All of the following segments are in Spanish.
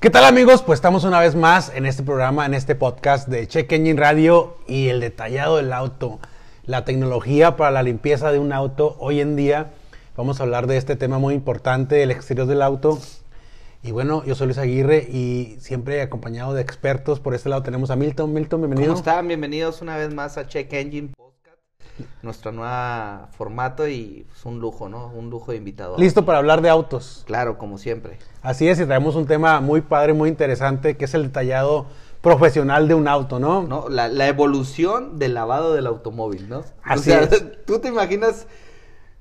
¿Qué tal amigos? Pues estamos una vez más en este programa, en este podcast de Check Engine Radio y el detallado del auto, la tecnología para la limpieza de un auto. Hoy en día vamos a hablar de este tema muy importante, el exterior del auto. Y bueno, yo soy Luis Aguirre y siempre acompañado de expertos. Por este lado tenemos a Milton. Milton, bienvenido. ¿Cómo están? Bienvenidos una vez más a Check Engine nuestro nuevo formato y es un lujo, ¿no? Un lujo de invitado. Listo para hablar de autos. Claro, como siempre. Así es, y traemos un tema muy padre, muy interesante, que es el detallado profesional de un auto, ¿no? ¿No? La, la evolución del lavado del automóvil, ¿no? Así o sea, es. tú te imaginas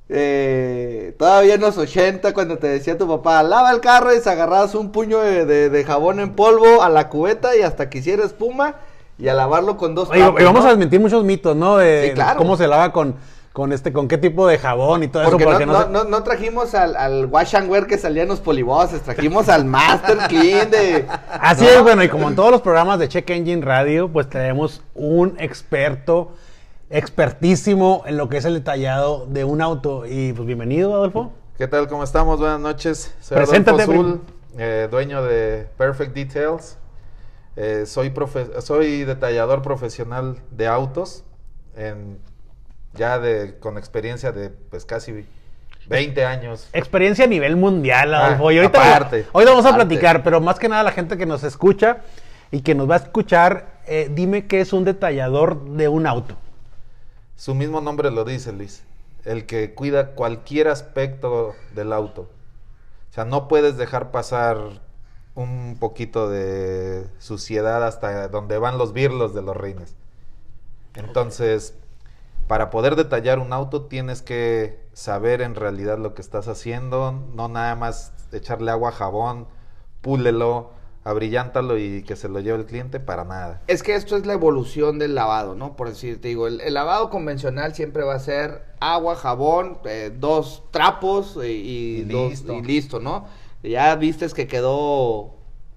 eh, todavía en los 80 cuando te decía tu papá, lava el carro y se agarrabas un puño de, de- de jabón en polvo a la cubeta y hasta que hiciera espuma y a lavarlo con dos Oye, y vamos ¿no? a desmentir muchos mitos, ¿no? De, Sí, claro. cómo se lava con, con este, con qué tipo de jabón y todo Porque, eso. Porque no, no, no, se- no- no trajimos al, al wash and wear que salía en los poliboses, trajimos al Master Clean de... Así ¿no? es, bueno, y como en todos los programas de Check Engine Radio, pues traemos un experto, expertísimo en lo que es el detallado de un auto. Y pues bienvenido, Adolfo. ¿Qué tal? ¿Cómo estamos? Buenas noches. Soy Preséntate, Adolfo Zul, eh, dueño de Perfect Details. Eh, soy, profe- soy detallador profesional de autos, en- ya de, con experiencia de pues casi 20 años. Experiencia a nivel mundial, Ah, Adolfo. y ahorita, aparte, hoy vamos a platicar, pero más que nada la gente que nos escucha y que nos va a escuchar, eh, dime qué es un detallador de un auto. Su mismo nombre lo dice, Luis. El que cuida cualquier aspecto del auto. O sea, no puedes dejar pasar un poquito de suciedad hasta donde van los birlos de los rines. Entonces, para poder detallar un auto tienes que saber en realidad lo que estás haciendo, no nada más echarle agua, jabón, púlelo, abrillántalo y que se lo lleve el cliente para nada. Es que esto es la evolución del lavado, ¿no? Por decirte, digo, el, el lavado convencional siempre va a ser agua, jabón, eh, dos trapos eh, y, Y dos- listo. y listo, ¿no? Ya vistes que quedó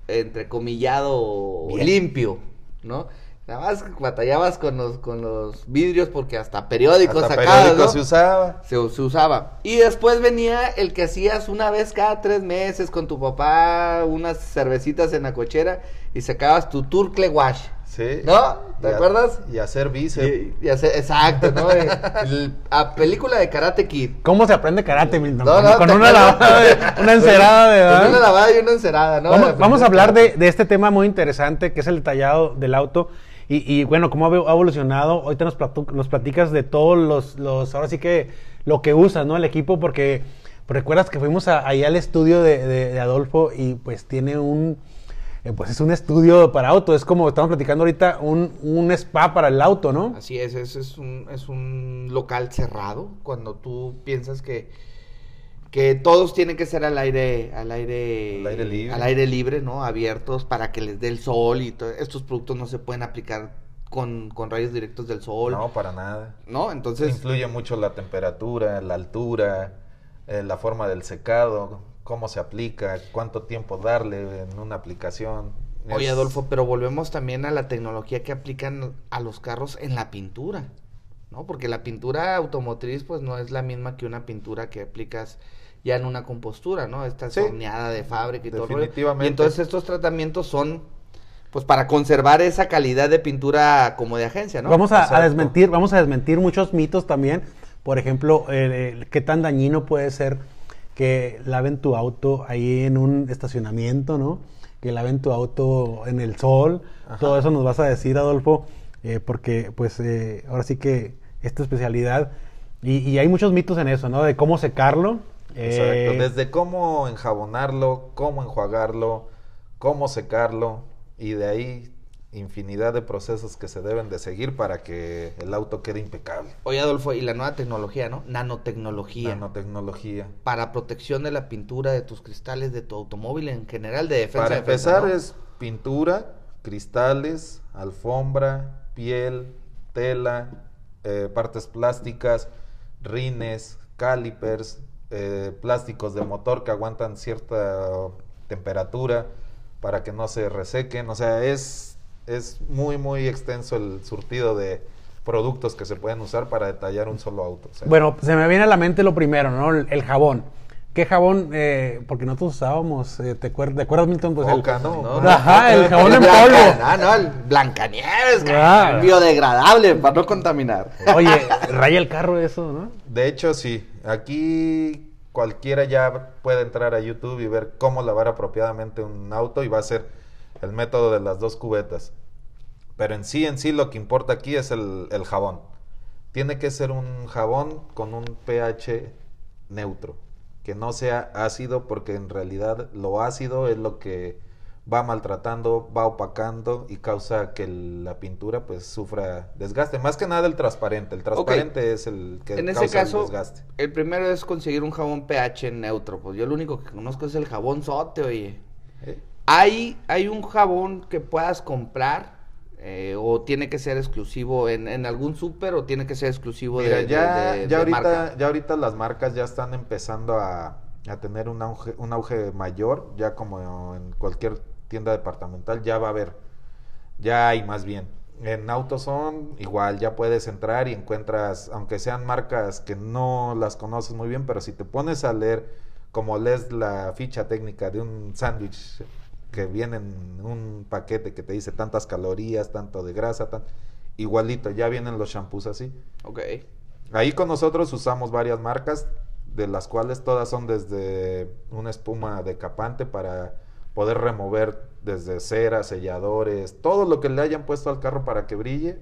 entrecomillado Bien. limpio, ¿no? Nada más batallabas con los, con los vidrios porque hasta periódicos Hasta sacabas, periódico ¿no? se usaba. se, se usaba. Y después venía el que hacías una vez cada tres meses con tu papá, unas cervecitas en la cochera y sacabas tu turcle wash. Sí. ¿No? ¿Te Y a- acuerdas? Y hacer bíceps. Y, y hacer- exacto, ¿no? El- a película de Karate Kid. ¿Cómo se aprende karate, Milton? No, con no, con ¿te una, lavada de- una encerada de Con ¿verdad? una lavada y una encerada, ¿no? Vamos, vamos a hablar de, de este tema muy interesante que es el detallado del auto. Y, y, bueno, cómo ha evolucionado. Ahorita nos, platu- nos platicas de todos los, los, ahora sí que lo que usas, ¿no? El equipo, porque recuerdas que fuimos a- ahí al estudio de, de- de Adolfo y pues tiene un, eh, pues es un estudio para auto. Es como estamos platicando ahorita, un, un spa para el auto, ¿no? Así es, es, es un, es un local cerrado cuando tú piensas que, que todos tienen que ser al aire, al aire, Al aire libre. al aire libre, ¿no? Abiertos para que les dé el sol y todo. Estos productos no se pueden aplicar con, con rayos directos del sol, No, ¿no? para nada. Entonces, Influye mucho la temperatura, la altura, eh, la forma del secado, cómo se aplica, cuánto tiempo darle en una aplicación. oye Es- Adolfo, pero volvemos también a la tecnología que aplican a los carros en la pintura, ¿no? Porque la pintura automotriz, pues no es la misma que una pintura que aplicas ya en una compostura, ¿no? Esta Sí. horneada de fábrica y todo. Definitivamente. Y entonces estos tratamientos son, pues para conservar esa calidad de pintura como de agencia, ¿no? Vamos a, a desmentir, vamos a desmentir muchos mitos también. Por ejemplo, el- el qué tan dañino puede ser que laven tu auto ahí en un estacionamiento, ¿no? Que laven tu auto en el sol. Ajá. Todo eso nos vas a decir, Adolfo, eh, porque pues eh, ahora sí que esta especialidad y, y hay muchos mitos en eso, ¿no? De cómo secarlo. Exacto, eh, desde cómo enjabonarlo, cómo enjuagarlo, cómo secarlo y de ahí infinidad de procesos que se deben de seguir para que el auto quede impecable. Oye Adolfo, y la nueva tecnología, ¿no? Nanotecnología. Nanotecnología. para protección de la pintura de tus cristales de tu automóvil en general de defensa Para defensa, empezar ¿no? es pintura, cristales, alfombra, piel, tela, eh, partes plásticas, rines, calipers, eh, plásticos de motor que aguantan cierta temperatura para que no se resequen. O sea, es, es muy, muy extenso el surtido de productos que se pueden usar para detallar un solo auto. O sea, Bueno, se me viene a la mente lo primero, ¿no? El, el jabón. ¿Qué jabón? Eh, porque nosotros usábamos, eh, ¿te, acuer- te acuerdas, Milton? Pues el- ¿no? No, Ajá, el jabón en polvo. No, no, el Blancanieves, Ah. biodegradable para no contaminar. Oye, raya el carro eso, ¿no? De hecho, sí. Aquí cualquiera ya puede entrar a YouTube y ver cómo lavar apropiadamente un auto y va a ser el método de las dos cubetas. Pero en sí, en sí, lo que importa aquí es el, el jabón. Tiene que ser un jabón con un pH neutro, que no sea ácido, porque en realidad lo ácido es lo que va maltratando, va opacando y causa que el- la pintura pues sufra desgaste. Más que nada el transparente. El transparente es el que En ese causa el caso, desgaste. el primero es conseguir un jabón pH neutro. Pues yo lo único que conozco es el jabón sote, oye. ¿Eh? ¿Hay, hay un jabón que puedas comprar? Eh, ¿O tiene que ser exclusivo en, en algún súper o tiene que ser exclusivo Mira, de, ya, de- de- ya, de ahorita, marca? ya ahorita las marcas ya están empezando a, a tener un auge, un auge mayor, ya como en cualquier tienda departamental, ya va a haber, ya hay más bien. En AutoZone igual ya puedes entrar y encuentras, aunque sean marcas que no las conoces muy bien, pero si te pones a leer como lees la ficha técnica de un sándwich que viene en un paquete que te dice tantas calorías, tanto de grasa, tan... igualito, ya vienen los shampoos así. Ok. Ahí con nosotros usamos varias marcas, de las cuales todas son desde una espuma decapante para poder remover desde cera, selladores, todo lo que le hayan puesto al carro para que brille,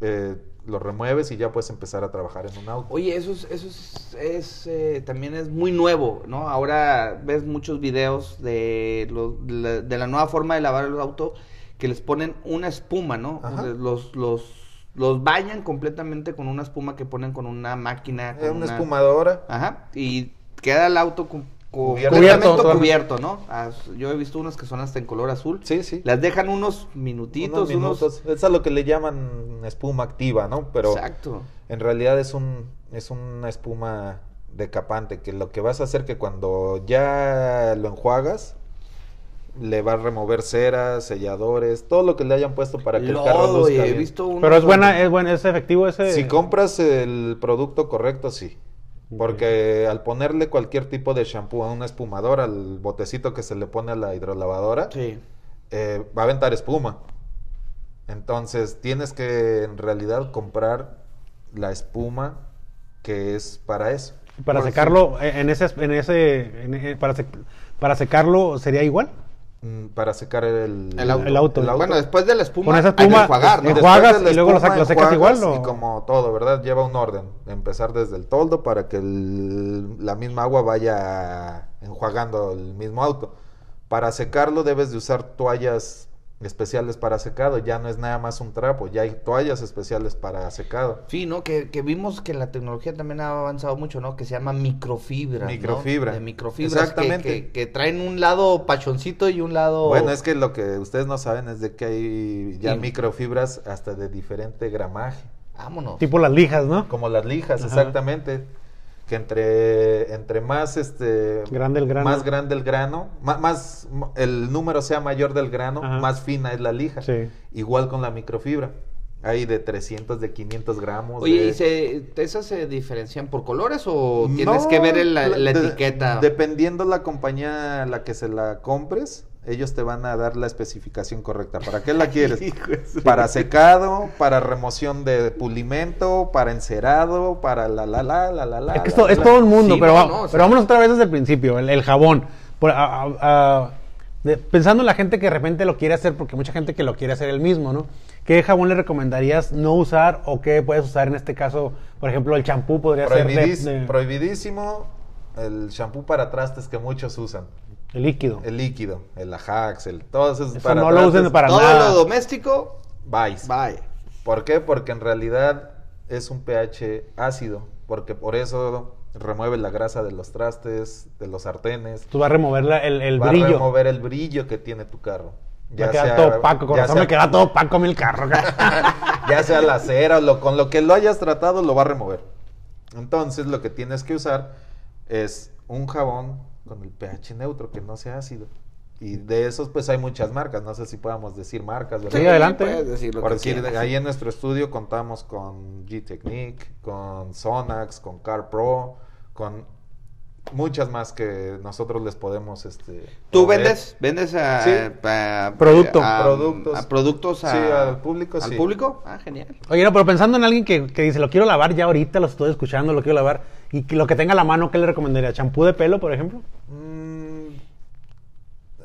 eh, lo remueves y ya puedes empezar a trabajar en un auto. Oye, eso es, eso es, es, eh, también es muy nuevo, ¿no? Ahora ves muchos videos de, lo- la, de la nueva forma de lavar el auto que les ponen una espuma, ¿no? Ajá. Los, los, los bañan completamente con una espuma que ponen con una máquina. Eh, con una una- espumadora. Ajá. Y queda el auto cu- Cubierto. Cubierto, cubierto, ¿no? Ah, yo he visto unas que son hasta en color azul. Sí, sí. Las dejan unos minutitos, Unos minutos. Es a lo que le llaman espuma activa, ¿no? Pero Exacto. En realidad es un es una espuma decapante que lo que vas a hacer que cuando ya lo enjuagas le va a remover ceras, selladores, todo lo que le hayan puesto para que el carro luzca he bien. visto unos Pero es buena, es buena, es efectivo ese. Si compras el producto correcto, sí. Porque al ponerle cualquier tipo de shampoo a una espumadora, al botecito que se le pone a la hidrolavadora, Sí. eh, va a aventar espuma. Entonces tienes que en realidad comprar la espuma que es para eso. Para Por secarlo, en ese, en ese, en- eh, para, sec- para secarlo sería igual. Mm, Para secar el, El auto. El auto. Bueno, después de la espuma, Con esa hay que espuma, enjuagar, ¿no? Después enjuagas de la y luego lo espuma, lo secas igual, ¿o? Y como todo, ¿verdad? Lleva un orden. Empezar desde el toldo para que el- la misma agua vaya enjuagando el mismo auto. Para secarlo debes de usar toallas especiales para secado. Ya no es nada más un trapo, ya hay toallas especiales para secado. Sí, ¿no? Que, que vimos que la tecnología también ha avanzado mucho, ¿no? Que se llama microfibra. ¿no? Microfibra. De microfibras que- Exactamente. Que, que traen un lado pachoncito y un lado... Bueno, es que lo que ustedes no saben es de que hay ya Sí. microfibras hasta de diferente gramaje. Vámonos. Tipo las lijas, ¿no? Como las lijas, Ajá. exactamente. Que entre, entre más este Grande el grano. más grande el grano, más, el número sea mayor del grano, Ajá. más fina es la lija. Sí. Igual con la microfibra. Hay de 300, de 500 gramos. Oye, de- ¿y se, esas se diferencian por colores o tienes No, que ver el- la, la de- etiqueta? Dependiendo la compañía a la que se la compres, ellos te van a dar la especificación correcta. ¿Para qué la quieres? Para secado, para remoción de pulimento, para encerado, para la la la la la la. Es que la, esto- la, es la. todo un mundo, Sí, pero, no, va- no, o sea- pero vámonos otra vez desde el principio, el, el jabón. Por- a- a- a- de- pensando en la gente que de repente lo quiere hacer, porque hay mucha gente que lo quiere hacer él mismo, ¿no? ¿Qué jabón le recomendarías no usar o qué puedes usar en este caso? Por ejemplo, el champú podría ser de- de- Prohibidísimo el shampoo para trastes que muchos usan. El líquido. El líquido, el Ajax, el todos esos Eso para no lo usen para Todo nada. lo doméstico, vais. bye. ¿Por qué? Porque en realidad es un pH ácido, porque por eso remueve la grasa de los trastes, de los sartenes, Tú vas a remover la- el, el va a remover el brillo que tiene tu carro. Va a quedar todo opaco. Con ya razón sea- me queda todo opaco el carro. ya sea la cera o lo, con lo que lo hayas tratado lo va a remover. Entonces lo que tienes que usar es un jabón con el pH neutro, que no sea ácido. Y de esos pues hay muchas marcas, no sé si podamos decir marcas, ¿verdad? Sí, adelante. puedes decir lo Por que decir, quieras. ahí en nuestro estudio contamos con G-Technique, con Sonax, con Car Pro, con muchas más que nosotros les podemos este ¿Tú proveer. vendes? ¿Vendes a, Sí. a- Producto. a- Productos. a productos a- Sí, al público, ¿Al sí. público? Ah, genial. Oye, no, pero pensando en alguien que, que dice, lo quiero lavar ya ahorita, lo estoy escuchando, lo quiero lavar, y que lo que tenga a la mano, ¿qué le recomendaría? ¿Champú de pelo, por ejemplo? Mm,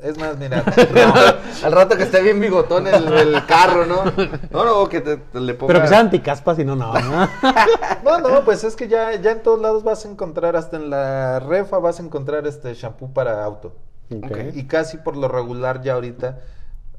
es más, mira, Al rato que esté bien bigotón el, el carro, ¿no? No, no, que te, te le ponga... Pero que sea anticaspas y no, no, ¿no? no, no, pues es que ya, ya en todos lados vas a encontrar, hasta en la refa vas a encontrar este shampoo para auto. Ok. Y casi por lo regular ya ahorita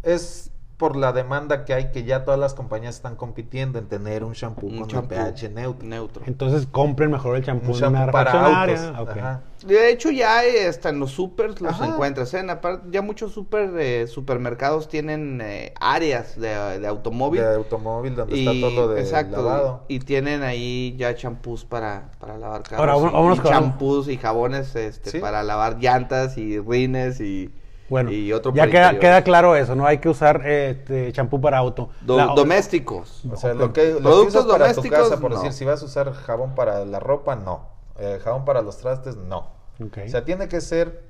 es por la demanda que hay que ya todas las compañías están compitiendo en tener un shampoo Un con champú el pH neutro. neutro. Entonces compren mejor el champú Un shampoo para autos. De hecho, ya hasta en los supers los Ajá. encuentras. ¿eh? Par- ya muchos super, eh, supermercados tienen eh, áreas de, de automóvil. De automóvil donde y, está todo lo de exacto, lavado. y tienen ahí ya champús para, para lavar carros. Ahora, y- vámonos y con- champús y jabones este, Sí. para lavar llantas y rines y, Bueno, y otro ya queda, queda claro eso, ¿no? Hay que usar eh, este, champú para auto. Do- La- domésticos. O sea, lo que, Productos usas para tu domésticos, casa, por no. decir, si vas a usar jabón para la ropa, no. Eh, jabón para los trastes, no. O sea, tiene que ser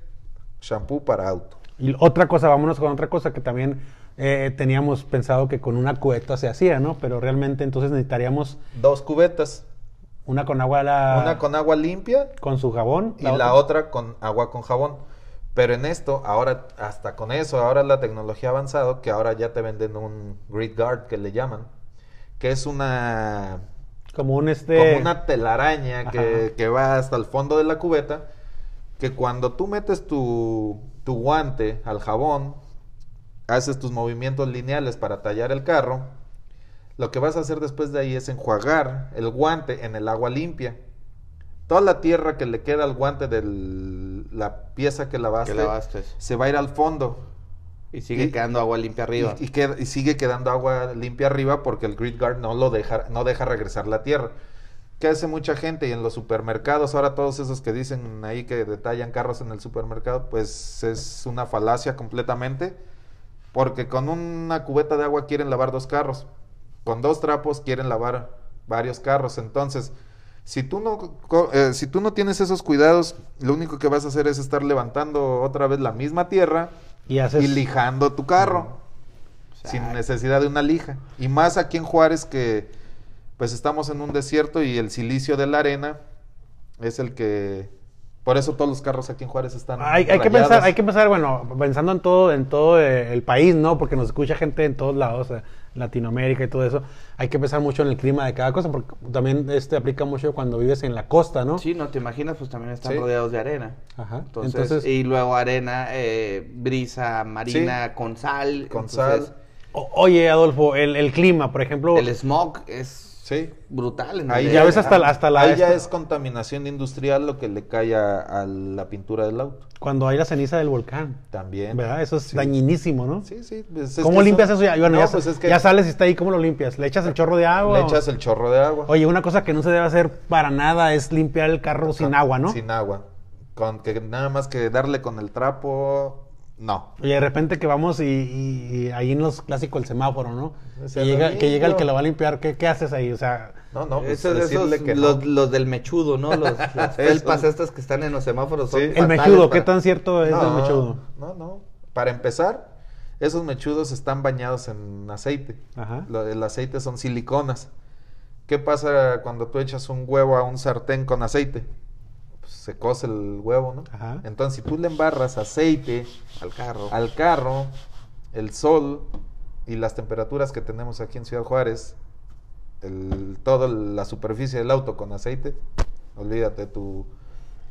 shampoo para auto. Y otra cosa, vámonos con otra cosa que también eh, teníamos pensado que con una cubeta se hacía, ¿no? Pero realmente entonces necesitaríamos Dos cubetas. una con agua, la- Una con agua limpia con su jabón. y la otra con agua con jabón. Pero en esto, ahora, hasta con eso, ahora la tecnología ha avanzado, que ahora ya te venden un grid guard que le llaman, que es una Como un este. como una telaraña que, que va hasta el fondo de la cubeta, que cuando tú metes tu, tu guante al jabón, haces tus movimientos lineales para tallar el carro, lo que vas a hacer después de ahí es enjuagar el guante en el agua limpia. Toda la tierra que le queda al guante de la pieza que lavaste, Que lavaste. se va a ir al fondo Y sigue Y- quedando agua limpia arriba. y, y queda- y sigue quedando agua limpia arriba porque el grid guard no lo deja, no deja regresar la tierra. ¿Qué hace mucha gente? Y en los supermercados, ahora todos esos que dicen ahí que detallan carros en el supermercado, pues es una falacia completamente. Porque con una cubeta de agua quieren lavar dos carros. Con dos trapos quieren lavar varios carros. Entonces, si tú no, eh, si tú no tienes esos cuidados, lo único que vas a hacer es estar levantando otra vez la misma tierra Y haces. y lijando tu carro sin necesidad de una lija. Y más aquí en Juárez que pues estamos en un desierto y el silicio de la arena es el que por eso todos los carros aquí en Juárez están Hay, hay que pensar, hay que pensar, bueno, pensando en todo, en todo eh, el país, ¿no? Porque nos escucha gente en todos lados, eh, Latinoamérica y todo eso. Hay que pensar mucho en el clima de cada cosa, porque también este aplica mucho cuando vives en la costa, ¿no? Sí, no te imaginas, pues también están Sí. rodeados de arena. Ajá. Entonces, Entonces, y luego arena, eh, brisa marina con sal. Con entonces, sal. o- oye, Adolfo, el, el clima, por ejemplo, El smog es Sí. brutal. en Ahí ya ves hasta, la- hasta la... Ahí ya es contaminación industrial lo que le cae a, a la pintura del auto. Cuando hay la ceniza del volcán. También. ¿Verdad? Eso es Sí. dañinísimo, ¿no? Sí, sí. pues, es ¿Cómo limpias eso? Ya, bueno, No, ya, pues es que ya sales y está ahí, ¿cómo lo limpias? ¿Le echas el chorro de agua? le o- echas el chorro de agua. Oye, una cosa que no se debe hacer para nada es limpiar el carro sin agua, ¿no? Sin agua. Con que nada más que darle con el trapo, no. Oye, de repente que vamos y, y- y ahí en los clásicos el semáforo, ¿no? O sea, que, llega, lo que llega el que lo va a limpiar, ¿qué, qué haces ahí? O sea, No, no, pues Esos, esos- que no. los, los del mechudo, ¿no? Los, las felpas estas que están en los semáforos. Son Sí. el mechudo, ¿qué tan cierto es el mechudo? No, no. Para empezar, esos mechudos están bañados en aceite. Ajá. Lo- el aceite son siliconas. ¿Qué pasa cuando tú echas un huevo a un sartén con aceite? Pues se cose el huevo, ¿no? Ajá. Entonces, si tú le embarras aceite Al carro. al carro, el sol y las temperaturas que tenemos aquí en Ciudad Juárez, el, toda la superficie del auto con aceite, olvídate, tu,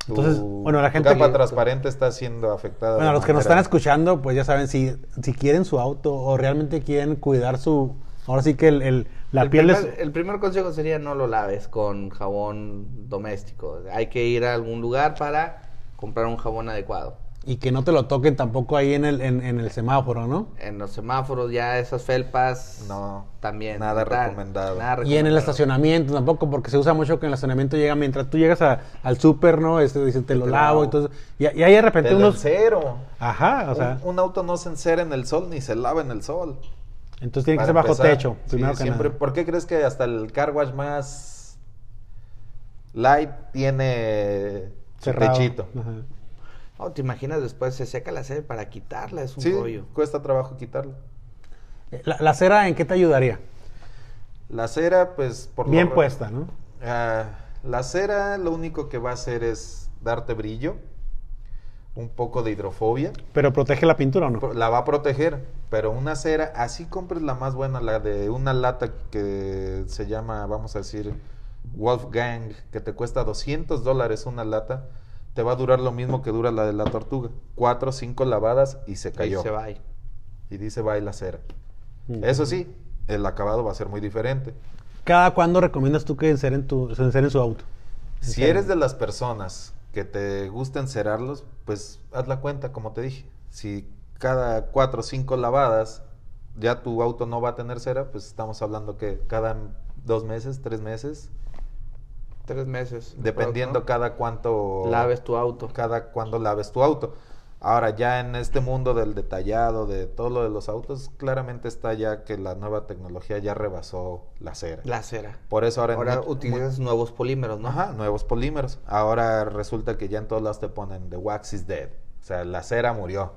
tu- Entonces, bueno, la gente capa que- transparente está siendo afectada. Bueno, los que nos están escuchando, pues ya saben, si, si quieren su auto o realmente quieren cuidar su... Ahora sí que el, el- la el, piel primer, es... el primer consejo sería no lo laves con jabón doméstico. Hay que ir a algún lugar para comprar un jabón adecuado. Y que no te lo toquen tampoco ahí en el, en, en el semáforo, ¿no? En los semáforos ya esas felpas No, también. nada tan- recomendado. nada Y en el estacionamiento tampoco, porque se usa mucho que en el estacionamiento llega, mientras tú llegas a- al súper, ¿no? Este, dicen, te lo Te lavo lavo. y todo. Y, y ahí de repente Te lo unos... encero. Ajá, o sea, un, un auto no se encera en el sol ni se lava en el sol. Entonces tiene que ser bajo empezar, techo, sí, primero que siempre, nada. ¿Por qué crees que hasta el car wash más light tiene cerrado. techito. Ajá. Oh, te imaginas después se seca la cera para quitarla, es un Sí, rollo. cuesta trabajo quitarlo. Eh, La, la cera, ¿en qué te ayudaría? La cera, pues por lo Bien puesta, ¿no? Ah, la cera lo único que va a hacer es darte brillo, un poco de hidrofobia. Pero protege la pintura o no? La va a proteger, pero una cera, así compres la más buena, la de una lata que se llama, vamos a decir, Wolfgang, que te cuesta 200 dólares una lata, te va a durar lo mismo que dura la de la tortuga. Cuatro o cinco lavadas y se cayó. se va ahí. Y dice, va la cera. Mm. Eso sí, el acabado va a ser muy diferente. ¿Cada cuándo recomiendas tú que enceren, tu, se enceren su auto? Si eres de las personas que te gusta encerarlos, pues haz la cuenta, como te dije. Si cada cuatro o cinco lavadas ya tu auto no va a tener cera, pues estamos hablando que cada dos meses, tres meses, Tres meses. dependiendo ¿no? cada cuánto Laves tu auto. cada cuando laves tu auto. Ahora ya en este mundo del detallado, de todo lo de los autos, claramente está ya que la nueva tecnología ya rebasó la cera. La cera. Por eso ahora, Ahora utilizas nuevos polímeros, ¿no? Ajá, nuevos polímeros. Ahora resulta que ya en todos lados te ponen the wax is dead. O sea, la cera murió.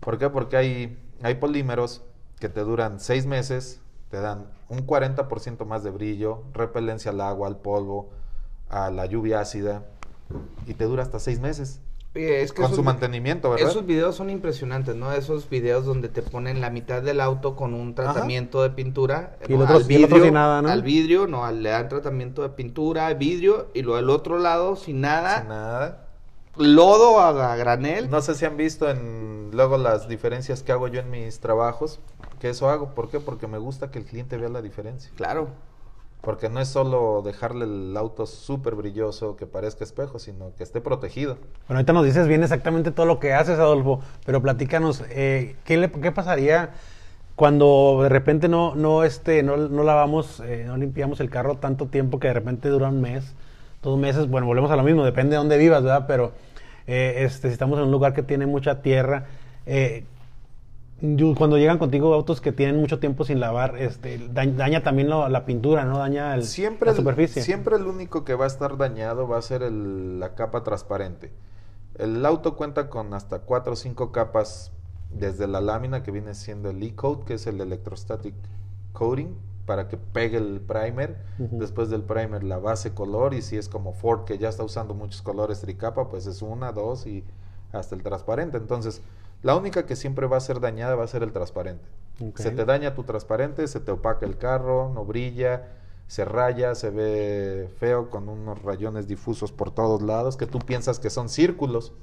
¿Por qué? Porque hay, hay polímeros que te duran seis meses, te dan un 40% más de brillo, repelencia al agua, al polvo, a la lluvia ácida, y te dura hasta seis meses. Oye, es que Con esos su mantenimiento, ¿verdad? Esos videos son impresionantes, ¿no? Esos videos donde te ponen la mitad del auto con un tratamiento de pintura. Y ¿no? el otro- al y el otro sin nada, ¿no? Al vidrio, no, al- le dan tratamiento de pintura, vidrio, y lo del otro lado sin nada, Sin nada. lodo a, a granel. No sé si han visto en luego las diferencias que hago yo en mis trabajos, que eso hago. ¿Por qué? Porque me gusta que el cliente vea la diferencia. Claro. Porque no es solo dejarle el auto súper brilloso que parezca espejo, sino que esté protegido. Bueno, ahorita nos dices bien exactamente todo lo que haces, Adolfo, pero platícanos, eh, ¿qué, le- qué pasaría cuando de repente no, no, este, no, no lavamos, eh, no limpiamos el carro tanto tiempo que de repente dura un mes, dos meses? Bueno, volvemos a lo mismo, depende de dónde vivas, ¿verdad? Pero eh, este, si estamos en un lugar que tiene mucha tierra, eh, cuando llegan contigo autos que tienen mucho tiempo sin lavar, este, da- daña también lo- la pintura, ¿no? Daña el- Siempre la el, superficie. siempre el único que va a estar dañado va a ser el- la capa transparente. El auto cuenta con hasta cuatro o cinco capas desde la lámina que viene siendo el E-coat, que es el electrostatic coating, para que pegue el primer. Después del primer la base color y si es como Ford que ya está usando muchos colores tricapa, pues es una, dos y hasta el transparente. Entonces, la única que siempre va a ser dañada va a ser el transparente. Se te daña tu transparente, se te opaca el carro, no brilla, se raya, se ve feo con unos rayones difusos por todos lados que tú piensas que son círculos.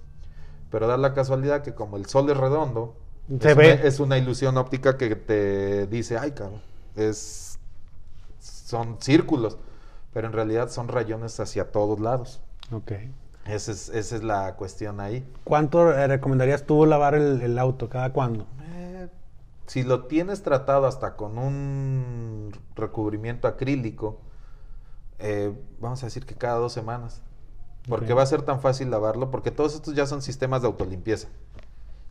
Pero da la casualidad que como el sol es redondo, Se es, ve. Una, es una ilusión óptica que te dice, ay cabrón, es, son círculos, pero en realidad son rayones hacia todos lados. Ok. Esa es, esa es la cuestión ahí. ¿Cuánto eh, recomendarías tú lavar el, el auto? ¿Cada cuándo? Eh, si lo tienes tratado hasta con un recubrimiento acrílico, eh, vamos a decir que cada dos semanas. Porque va a ser tan fácil lavarlo, porque todos estos ya son sistemas de autolimpieza.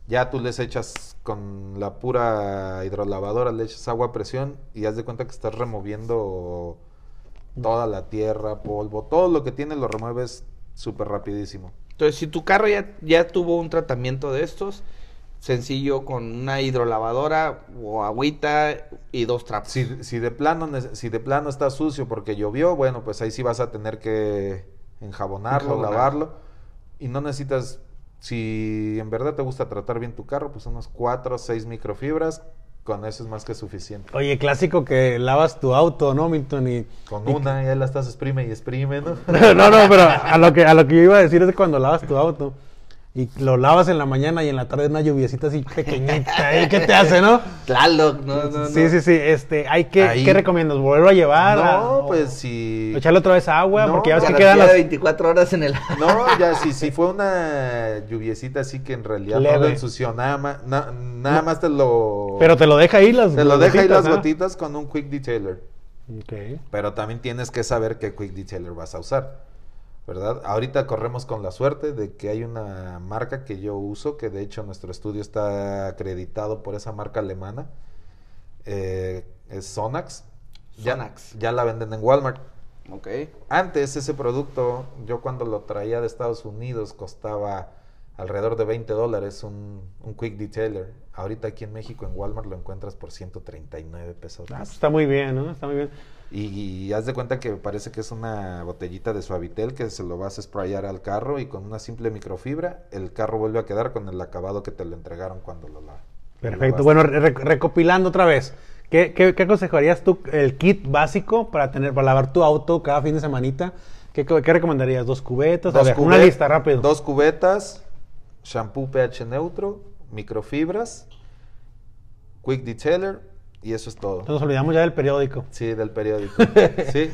Ya tú les echas con la pura hidrolavadora, le echas agua a presión y haz de cuenta que estás removiendo toda la tierra, polvo, todo lo que tiene lo remueves súper rapidísimo. Entonces, si tu carro ya, ya tuvo un tratamiento de estos, sencillo con una hidrolavadora o agüita y dos trapos. Si, si de plano si de plano está sucio porque llovió, bueno, pues ahí sí vas a tener que enjabonarlo, Enjabonar. lavarlo. Y no necesitas, si en verdad te gusta tratar bien tu carro, pues unos 4 o 6 microfibras, con eso es más que suficiente. Oye, clásico que lavas tu auto, ¿no, Milton? Y, Con y- una, ya la estás exprime y exprime, ¿no? no, no, pero a lo, que, a lo que yo iba a decir es cuando lavas tu auto y lo lavas en la mañana y en la tarde una lluviecita así pequeñita, ¿eh? ¿qué te hace, no? Tlaloc, no, no, no. Sí, sí, sí, este, hay que, Ahí- ¿qué recomiendas? ¿Volverlo a llevar? No, pues si... o echarle otra vez agua, No, porque ya ves que quedan las... 24 horas en el... No, ya si, si fue una lluviecita así que en realidad no lo Leve. ensució, nada más, na- nada más te lo... Pero te lo deja ahí las Te lo deja ahí las gotitas con un quick detailer. Ok. Pero también tienes que saber qué quick detailer vas a usar. ¿Verdad? Ahorita corremos con la suerte de que hay una marca que yo uso, que de hecho nuestro estudio está acreditado por esa marca alemana. Eh, es Sonax. Ya, Sonax. ya la venden en Walmart. Ok. Antes ese producto, yo cuando lo traía de Estados Unidos costaba alrededor de 20 dólares un, un Quick Detailer. Ahorita aquí en México en Walmart lo encuentras por 139 pesos. Ah, pues está muy bien, ¿no? Está muy bien. Y, y haz de cuenta que parece que es una botellita de suavitel que se lo vas a sprayar al carro y con una simple microfibra el carro vuelve a quedar con el acabado que te lo entregaron cuando lo la Perfecto. Bueno, re- recopilando otra vez. ¿Qué, qué, qué aconsejarías tú? El kit básico para tener para lavar tu auto cada fin de semanita. ¿Qué, qué recomendarías? ¿Dos cubetas? a ver, una lista rápido. Dos cubetas, shampoo pH neutro, microfibras, quick detailer y eso es todo. Nos olvidamos ya del periódico. Sí, del periódico. Sí.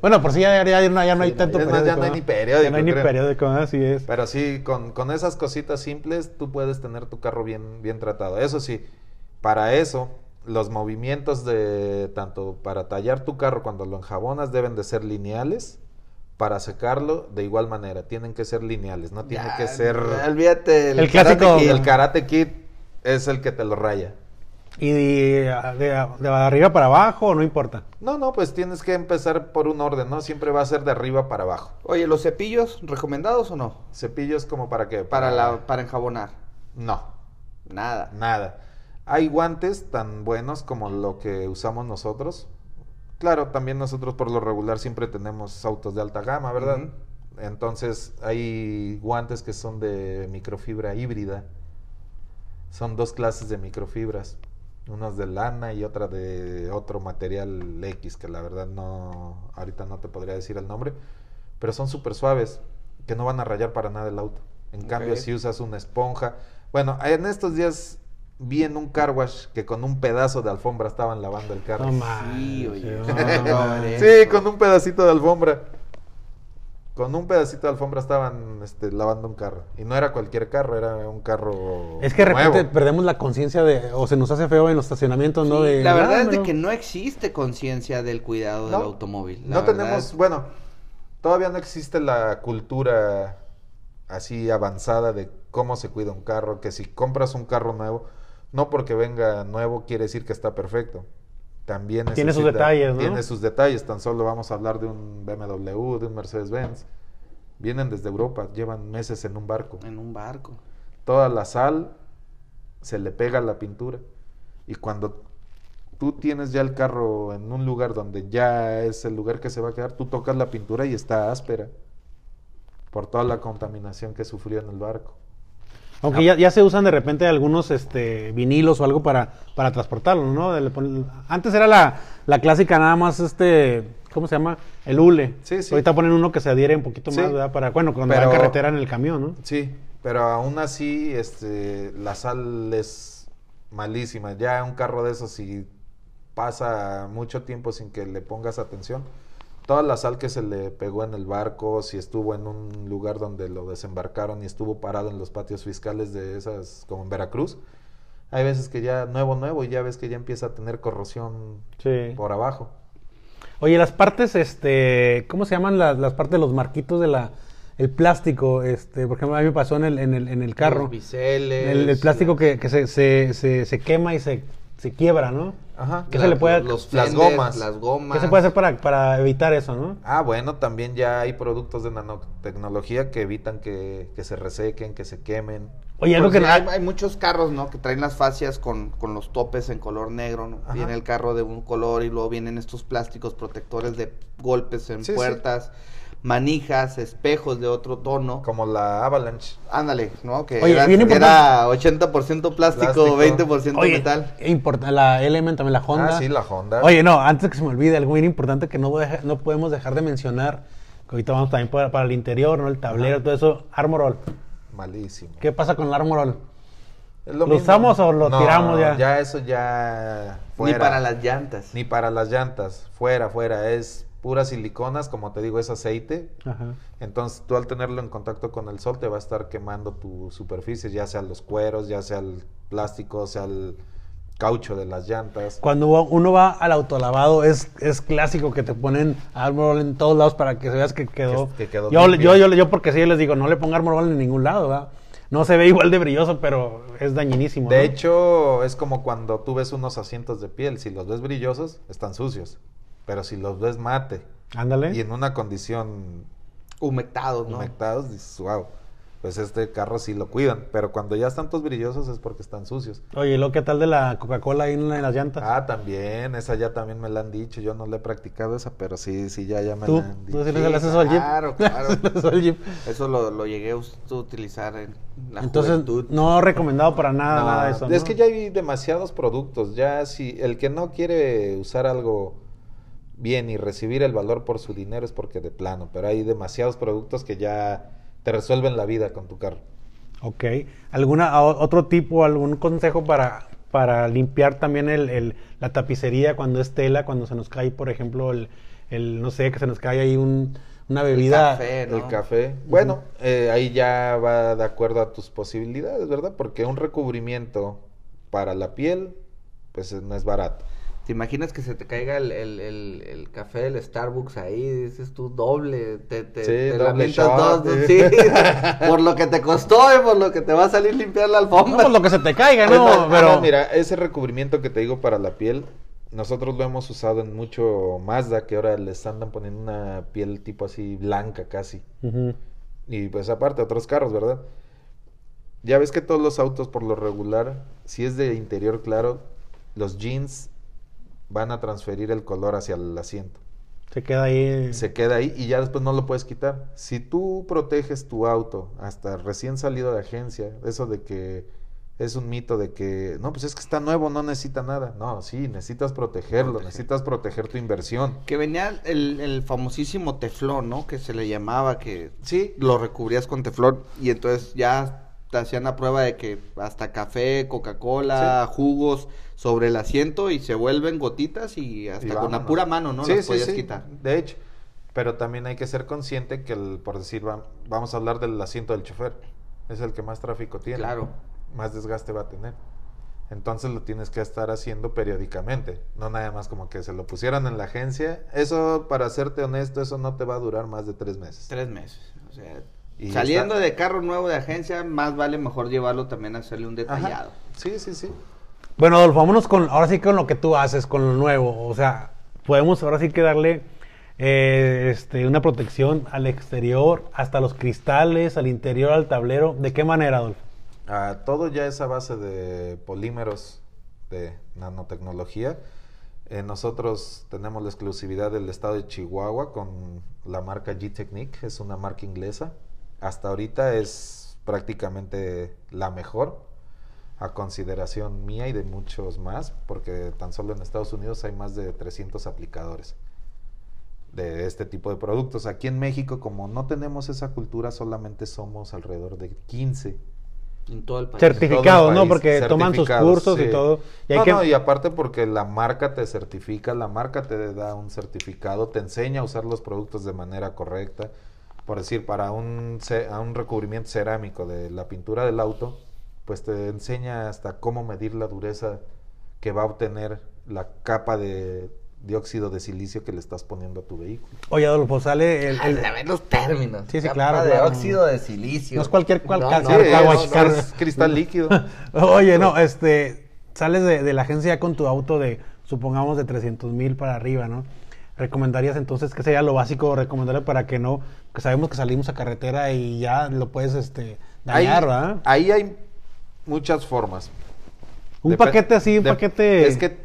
Bueno, por si ya, ya, ya no, ya no hay Sí, tanto es más, ya no hay ¿no? ni periódico, Ya no hay ni creo. periódico, así es. Pero sí, con, con esas cositas simples tú puedes tener tu carro bien, bien tratado. Eso sí, para eso los movimientos de tanto para tallar tu carro cuando lo enjabonas deben de ser lineales. Para secarlo de igual manera, tienen que ser lineales, no tiene Ya, que ser... Olvídate. El clásico- Karate Kid. el Karate Kid es el que te lo raya. ¿Y de, de- de arriba para abajo no importa? No, no, pues tienes que empezar por un orden, ¿no? Siempre va a ser de arriba para abajo. Oye, ¿los cepillos recomendados o no? Cepillos como para qué? Para, la, para enjabonar. No, Nada. nada. Hay guantes tan buenos como lo que usamos nosotros. Claro, también nosotros por lo regular siempre tenemos autos de alta gama, ¿verdad? Entonces hay guantes que son de microfibra híbrida. Son dos clases de microfibras. Unas de lana y otra de otro material X, que la verdad no, ahorita no te podría decir el nombre. Pero son súper suaves, que no van a rayar para nada el auto. En cambio, si usas una esponja. Bueno, en estos días vi en un car wash que con un pedazo de alfombra estaban lavando el carro. No Sí, oye. no, No, mames. Sí, con un pedacito de alfombra. Con un pedacito de alfombra estaban este, lavando un carro. Y no era cualquier carro, era un carro. Es que de repente nuevo. perdemos la conciencia de, o se nos hace feo en los estacionamientos, ¿no? De, la verdad ah, es de pero- que no existe conciencia del cuidado No, del automóvil. La no tenemos, es- bueno, todavía no existe la cultura así avanzada de cómo se cuida un carro, que si compras un carro nuevo, no porque venga nuevo quiere decir que está perfecto. También Tiene sus detalles, ¿no? Tiene sus detalles, tan solo vamos a hablar de un BMW, de un Mercedes-Benz. Vienen desde Europa, llevan meses en un barco. En un barco. Toda la sal se le pega a la pintura. Y cuando tú tienes ya el carro en un lugar donde ya es el lugar que se va a quedar, tú tocas la pintura y está áspera. Por toda la contaminación que sufrió en el barco. Aunque ya, ya se usan de repente algunos este, vinilos o algo para, para transportarlo, ¿no? Antes era la, la clásica nada más, este, ¿cómo se llama? El hule. Sí, sí. Ahorita ponen uno que se adhiere un poquito Sí. más, ¿verdad? Para, bueno, cuando Pero- carretera en el camión, ¿no? Sí, pero aún así este, la sal es malísima. Ya un carro de esos, si pasa mucho tiempo sin que le pongas atención, toda la sal que se le pegó en el barco, si estuvo en un lugar donde lo desembarcaron y estuvo parado en los patios fiscales de esas, como en Veracruz, hay veces que ya nuevo, nuevo, y ya ves que ya empieza a tener corrosión Sí. por abajo. Oye, las partes, este, ¿cómo se llaman las, las partes de los marquitos de la, el plástico? Este, por ejemplo, a mí me pasó en el, en el, en el carro. Los biseles. El, el plástico las- que, que se, se, se, se quema y se, se quiebra, ¿no? Ajá. ¿Qué se le puede- los las gomas. Las gomas. ¿Qué se puede hacer para, para evitar eso, no? Ah, bueno, también ya hay productos de nanotecnología que evitan que, que se resequen, que se quemen. Oye, algo Pues que no- hay, hay muchos carros, ¿no? Que traen las fascias con, con los topes en color negro, ¿no? Ajá. Viene el carro de un color y luego vienen estos plásticos protectores de golpes en Sí, sí. Manijas, espejos de otro tono. Como la Avalanche. Ándale, ¿no? Que Oye, era, era 80% plástico, Plástico. 20% Oye, metal. importa, la Element también, la Honda. Ah, sí, la Honda. Oye, no, antes que se me olvide, algo bien importante que no, voy a dejar- no podemos dejar de mencionar, que ahorita vamos también para, para el interior, ¿no? El tablero, Ajá. todo eso, Armor All. Malísimo. ¿Qué pasa con el Armor All? Es ¿Lo usamos o lo tiramos ya? Ya eso ya Ni fuera. para las llantas. Ni para las llantas. Fuera, fuera. Es puras siliconas, como te digo, es aceite. Ajá. Entonces tú al tenerlo en contacto con el sol te va a estar quemando tu superficie, ya sea los cueros, ya sea el plástico, sea el caucho de las llantas. Cuando uno va al autolavado, es, es clásico que te ponen All en todos lados para que se veas que quedó. Que- que quedó yo, yo, yo, yo, porque sí les digo, no le ponga Armor All en ningún lado, ¿verdad? No se ve igual de brilloso, pero es dañinísimo. De ¿no? hecho, es como cuando tú ves unos asientos de piel. Si los ves brillosos, están sucios. Pero si los ves mate Ándale. y en una condición Humectados, ¿no? humectados, dices, wow, pues este carro sí lo cuidan. Pero cuando ya están todos brillosos es porque están sucios. Oye, ¿y lo qué tal de la Coca-Cola ahí en, en las llantas? Ah, también, esa ya también me la han dicho. Yo no le he practicado esa, pero sí, sí, ya, ya me ¿Tú? la han ¿Tú dicho. sí le haces eso al Jeep? Claro, claro. ¿Le haces eso al Jeep? Eso lo, lo llegué a utilizar en la Entonces, juventud. no recomendado para nada, No, nada de eso. Es ¿no? que ya hay demasiados productos. Ya si el que no quiere usar algo bien y recibir el valor por su dinero es porque de plano. Pero hay demasiados productos que ya te resuelven la vida con tu carro. Ok. ¿Alguna, otro tipo, algún consejo para, para limpiar también el, el- la tapicería cuando es tela, cuando se nos cae, por ejemplo, el, el no sé, que se nos cae ahí un, una bebida? café. ¿no? El café. Bueno, eh, ahí ya va de acuerdo a tus posibilidades, ¿verdad? Porque un recubrimiento para la piel, pues no es barato. ¿Te imaginas que se te caiga el, el, el, el café del Starbucks ahí? Dices tú doble, te, te, Sí, te doble lamentas shot, dos, dos- sí. sí, por lo que te costó y por lo que te va a salir limpiar la No, alfombra. pues lo que se te caiga, Pues ¿no? no, Pero, no, mira, ese recubrimiento que te digo para la piel, nosotros lo hemos usado en mucho Mazda, que ahora les andan poniendo una piel tipo así blanca casi. Y pues aparte otros carros, ¿verdad? Ya ves que todos los autos por lo regular, si es de interior claro, los jeans van a transferir el color hacia el asiento. se queda ahí. Se queda ahí y ya después no lo puedes quitar. Si tú proteges tu auto hasta recién salido de agencia, eso de que es un mito de que, no, pues es que está nuevo, no necesita nada. No, sí, necesitas protegerlo, Proteger. necesitas proteger tu inversión. Que venía el, el famosísimo teflón, ¿no? Que se le llamaba, que Sí, lo recubrías con teflón y entonces ya te hacían la prueba de que hasta café, Coca-Cola, jugos sobre el asiento y se vuelven gotitas y hasta Y con la pura mano, ¿no? Sí, Las sí, podías quitar. De hecho, pero también hay que ser consciente que, el, por decir, va- vamos a hablar del asiento del chofer. Es el que más tráfico tiene. Claro. Más desgaste va a tener. Entonces lo tienes que estar haciendo periódicamente. No nada más como que se lo pusieran en la agencia. Eso, para serte honesto, eso no te va a durar más de tres meses. Tres meses. O sea, Y saliendo está- de carro nuevo de agencia, más vale mejor llevarlo también a hacerle un Ajá. detallado. Sí, sí, sí. Bueno, Adolfo, vámonos con, ahora sí con lo que tú haces, con lo nuevo. O sea, podemos ahora sí que darle eh, este, una protección al exterior, hasta los cristales, al interior, al tablero. ¿De qué manera, Adolfo? Ah, todo ya es a base de polímeros de nanotecnología. Eh, nosotros tenemos la exclusividad del estado de Chihuahua con la marca G-Technique, es una marca inglesa. Hasta ahorita es prácticamente la mejor, a consideración mía y de muchos más, porque tan solo en Estados Unidos hay más de 300 aplicadores de este tipo de productos. Aquí en México, como no tenemos esa cultura, solamente somos alrededor de 15 En todo el país. Certificados, ¿no? Porque toman sus cursos y todo. Y hay no, que- no, y aparte porque la marca te certifica, la marca te da un certificado, te enseña a usar los productos de manera correcta. Por decir, para un, a un recubrimiento cerámico de la pintura del auto, pues te enseña hasta cómo medir la dureza que va a obtener la capa de dióxido de silicio que le estás poniendo a tu vehículo. Oye, Adolfo, sale el... El- a ver los términos. Sí, sí, Capa claro, de claro. óxido de silicio. No es cualquier cual- No, no, Sí, es, agua, no, es cristal líquido. Oye, no, este, sales de, de la agencia ya con tu auto de, supongamos, de 300 mil para arriba, ¿no? ¿Recomendarías entonces que sería lo básico recomendarle para que no, que sabemos que salimos a carretera y ya lo puedes, este, Ahí, dañar, ¿verdad? ahí hay muchas formas. Un paquete así, un paquete... Es que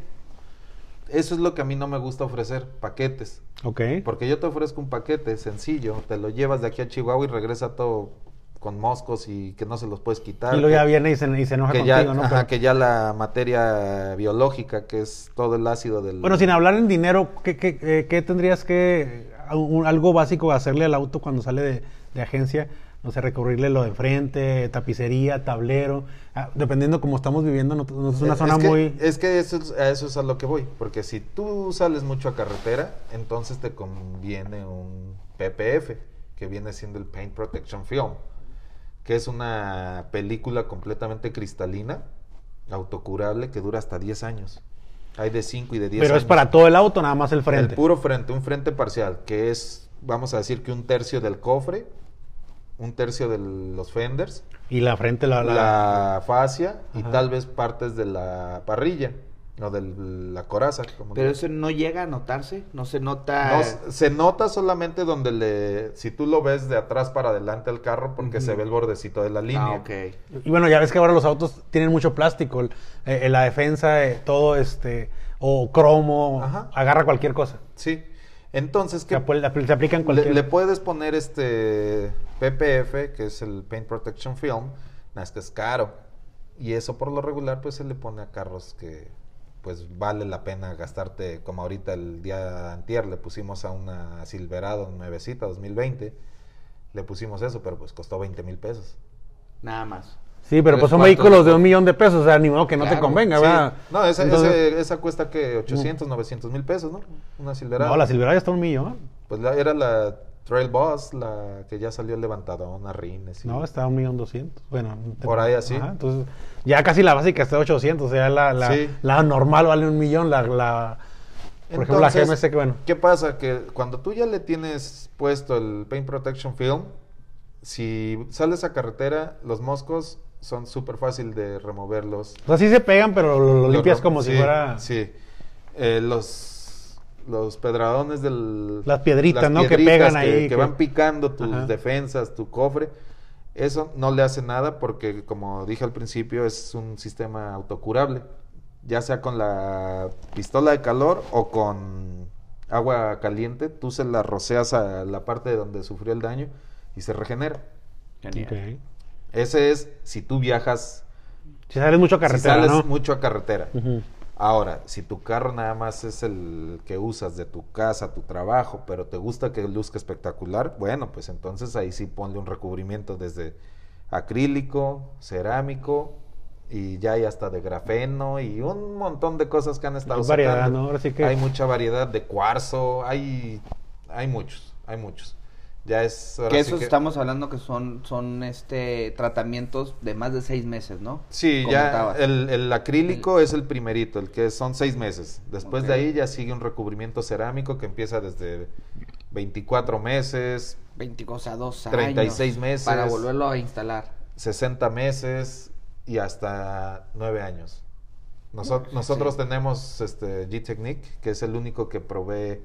eso es lo que a mí no me gusta ofrecer, paquetes. Ok. Porque yo te ofrezco un paquete sencillo, te lo llevas de aquí a Chihuahua y regresa todo con moscos y que no se los puedes quitar. Y luego ya viene y se, y se enoja que contigo, ya, ¿no? ajá, Pero- que ya la materia biológica, que es todo el ácido del... Bueno, sin hablar en dinero, ¿qué, qué, eh, qué tendrías que, un- algo básico hacerle al auto cuando sale de, de agencia? No sé, recurrirle lo de frente, tapicería, tablero, ah, dependiendo como estamos viviendo, no, no es una Eh, zona es que, muy... Es que eso es, a eso es a lo que voy, porque si tú sales mucho a carretera, entonces te conviene un PPF, que viene siendo el Paint Protection Film, que es una película completamente cristalina, autocurable, que dura hasta 10 años. Hay de 5 y de 10 Pero años. es para todo el auto, nada más el frente. El puro frente, un frente parcial, que es, vamos a decir que un tercio del cofre, un tercio de los fenders, Y la frente, la... la, la- fascia y tal vez partes de la parrilla. O de la coraza. como Pero eso no llega a notarse, no se nota. No, se nota solamente donde le... Si tú lo ves de atrás para adelante al carro, porque se ve el bordecito de la línea. Ah, ok. Y bueno, ya ves que ahora los autos tienen mucho plástico. el- eh, la defensa, eh, todo este, o cromo, Ajá. agarra cualquier cosa. Sí. Entonces, Se, ¿qué, apl- se aplican Le, cualquier... le puedes poner este PPF, que es el Paint Protection Film, nada más que es caro. Y eso por lo regular pues se le pone a carros que pues vale la pena gastarte, como ahorita el día antier le pusimos a una Silverado nuevecita 2020, le pusimos eso, pero pues costó 20 mil pesos. Nada más. Sí, pero pues son vehículos de un millón de pesos, o sea, ni modo que no te convenga, Sí. ¿verdad? No, esa, Entonces- ese- esa cuesta que 800, 900 mil pesos, ¿no? Una Silverado. No, la Silverado ya está un millón. Pues la- era la Trail Boss, la que ya salió levantadona, rines. y- No, está un millón doscientos. Bueno, te- Por ahí así. Ajá, entonces, ya casi la básica está 800, o sea, la, la, Sí. la normal vale un millón, la, la por ejemplo, la GMC, que bueno. ¿Qué pasa? Que cuando tú ya le tienes puesto el Paint Protection Film, si sales a carretera, los moscos son súper fácil de removerlos. O sea, sí se pegan, pero lo, limpias como si fuera... Sí. Eh, los, los pedradones del... Las piedritas, las ¿no? Que pegan que- ahí, Que, que- van picando tus Ajá. defensas, tu cofre. Eso no le hace nada porque, como dije al principio, es un sistema autocurable. Ya sea con la pistola de calor o con agua caliente, tú se la roceas a la parte de donde sufrió el daño y se regenera. Genial. Ese es si tú viajas, Si sales mucho a carretera, si sales ¿no? mucho a carretera. Ahora, si tu carro nada más es el que usas de tu casa, tu trabajo, pero te gusta que luzca espectacular, bueno, pues entonces ahí sí ponle un recubrimiento desde acrílico, cerámico y ya hay hasta de grafeno y un montón de cosas que han estado Hay variedad, sacando. ¿no? Ahora sí que- Hay mucha variedad de cuarzo, hay hay muchos, hay muchos. Ya es ahora Que sí que- estamos hablando que son, son este tratamientos de más de seis meses, ¿no? Sí, ya el, el acrílico es el primerito, el que son seis meses. Después de ahí ya sigue un recubrimiento cerámico que empieza desde 24 meses, 20, o sea, dos 36 años meses. Para volverlo a instalar. 60 meses y hasta 9 años. Noso- nosotros tenemos este G-Technique, que es el único que provee,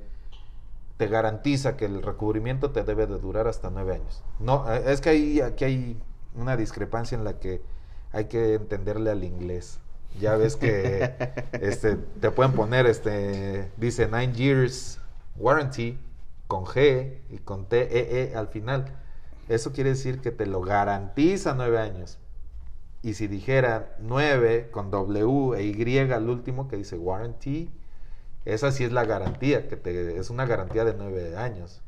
te garantiza que el recubrimiento te debe de durar hasta 9 años. No, eh, es que ahí, aquí hay una discrepancia en la que hay que entenderle al inglés. Ya ves que este, te pueden poner, este, dice 9 years warranty con G y con TEE al final. Eso quiere decir que te lo garantiza 9 años. Y si dijera 9 con W e Y al último que dice warranty, esa sí es la garantía, que te, es una garantía de 9 años.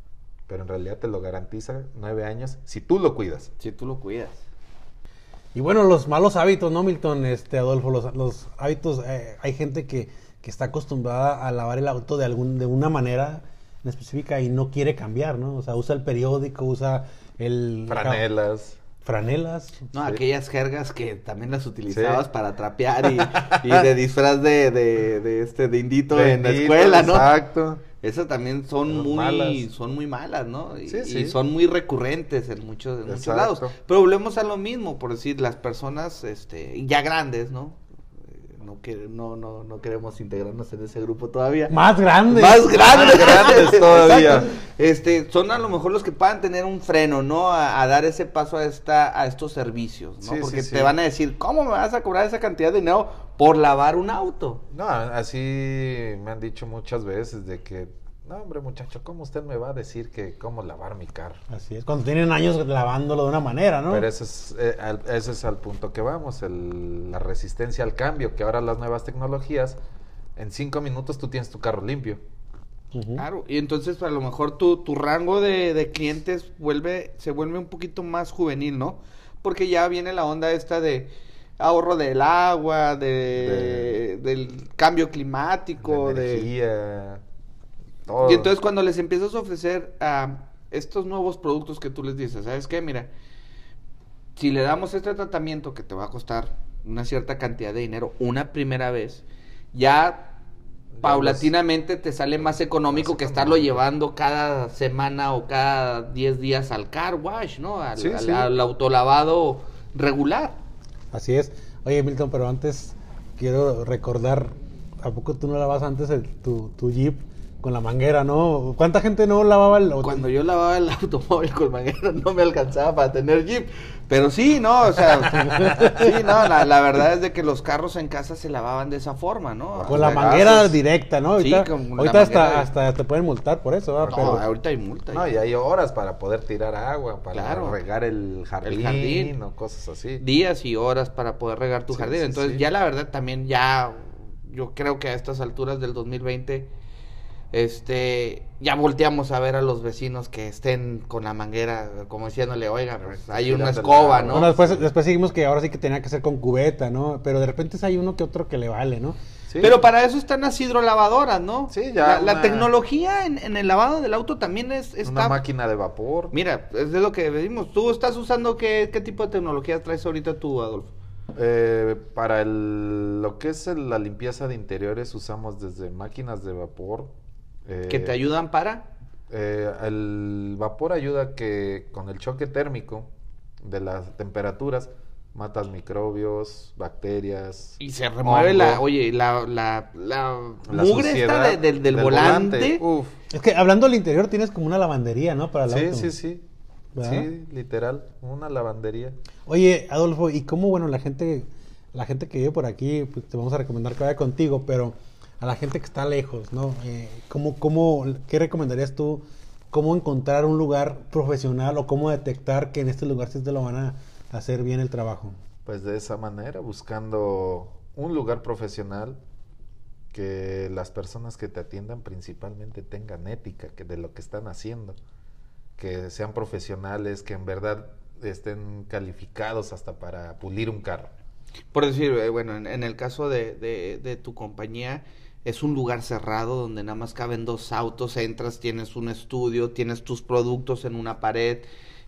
Pero en realidad te lo garantiza 9 años si tú lo cuidas. Si tú lo cuidas. Y bueno, los malos hábitos, ¿no, Milton? Este, Adolfo, los, los hábitos, eh, hay gente que, que está acostumbrada a lavar el auto de algún, de una manera en específica y no quiere cambiar, ¿no? O sea, usa el periódico, usa el... Franelas. Franelas. No, Sí. aquellas jergas que también las utilizabas Sí. para trapear y, y de disfraz de, de, de este de indito en la escuela, ¿no? Exacto. Esas también son muy malas. son muy malas, ¿no? Y, Sí, y son muy recurrentes en muchos, en muchos lados. Pero volvemos a lo mismo, por decir, las personas este ya grandes, ¿no? No, que, no, no, no queremos integrarnos en ese grupo todavía. Más grande. Más grandes, Más grandes todavía. Exacto. Este, son a lo mejor los que puedan tener un freno, ¿no? A, a dar ese paso a esta, a estos servicios, ¿no? Sí, Porque sí, te sí. van a decir, ¿cómo me vas a cobrar esa cantidad de dinero por lavar un auto? No, así me han dicho muchas veces de que, no hombre muchacho, ¿cómo usted me va a decir que cómo lavar mi carro? Así es, cuando tienen años lavándolo de una manera, ¿no? Pero ese es, eh, al, ese es al punto que vamos, el- la resistencia al cambio, que ahora las nuevas tecnologías, en cinco minutos tú tienes tu carro limpio. Claro, y entonces a lo mejor tu, tu rango de, de clientes vuelve, se vuelve un poquito más juvenil, ¿no? Porque ya viene la onda esta de ahorro del agua, de, del cambio climático, de de... todo. Y entonces cuando les empiezas a ofrecer a estos nuevos productos que tú les dices, ¿sabes qué? Mira, si le damos este tratamiento que te va a costar una cierta cantidad de dinero una primera vez, ya paulatinamente te sale más económico que estarlo llevando cada semana o cada 10 días al car wash, ¿no? Al, Sí, al- sí. al autolavado regular. Así es. Oye, Milton, pero antes quiero recordar ¿a poco tú no lavabas antes el- tu, tu Jeep con la manguera, no? ¿Cuánta gente no lavaba el auto? Cuando yo lavaba el automóvil con manguera no me alcanzaba para tener Jeep. Pero sí, no, o sea, sí, no, la, la verdad es de que los carros en casa se lavaban de esa forma, ¿no? Con la manguera gases. directa, ¿no? Sí, con la ahorita hasta, de- hasta te pueden multar por eso, ¿verdad? No, Pero- ahorita hay multa. No, y hay horas para poder tirar agua, para Claro. regar el jardín, jardín. o cosas así. días y horas para poder regar tu Sí, jardín. sí, Entonces, sí. ya la verdad también ya yo creo que a estas alturas del 2020 este ya volteamos a ver a los vecinos que estén con la manguera como diciéndole, "Oiga, pues, hay una escoba. ¿no?" Bueno, después, después seguimos que ahora sí que tenía que ser con cubeta, ¿no? Pero de repente hay uno que otro que le vale, ¿no? Sí. Pero para eso están las hidrolavadoras, ¿no? Sí, ya La, la una- tecnología en, en el lavado del auto también es Una está máquina de vapor. Mira, es de lo que decimos. ¿Tú estás usando qué, qué tipo de tecnología traes ahorita tú, Adolfo? Eh, para el- lo que es el- la limpieza de interiores usamos desde máquinas de vapor. Eh, que te ayudan para eh, el vapor ayuda que con el choque térmico de las temperaturas matas microbios, bacterias. Y se remueve la, oye, la, la, la, la mugre esta de- del, del volante. Uf. Es que hablando del interior tienes como una lavandería, ¿no? Para el Sí, auto. sí, sí. ¿Verdad? Sí, literal, una lavandería. Oye, Adolfo, ¿y cómo, bueno, la gente, la gente que vive por aquí, pues te vamos a recomendar que vaya contigo, pero a la gente que está lejos, ¿no? Eh, ¿cómo, cómo, ¿Qué recomendarías tú? ¿Cómo encontrar un lugar profesional o cómo detectar que en este lugar sí te lo van a hacer bien el trabajo? Pues de esa manera, buscando un lugar profesional que las personas que te atiendan principalmente tengan ética que de lo que están haciendo, que sean profesionales, que en verdad estén calificados hasta para pulir un carro. Por decir, eh, bueno, en, en el caso de, de, de tu compañía, es un lugar cerrado donde nada más caben dos autos, entras, tienes un estudio, tienes tus productos en una pared,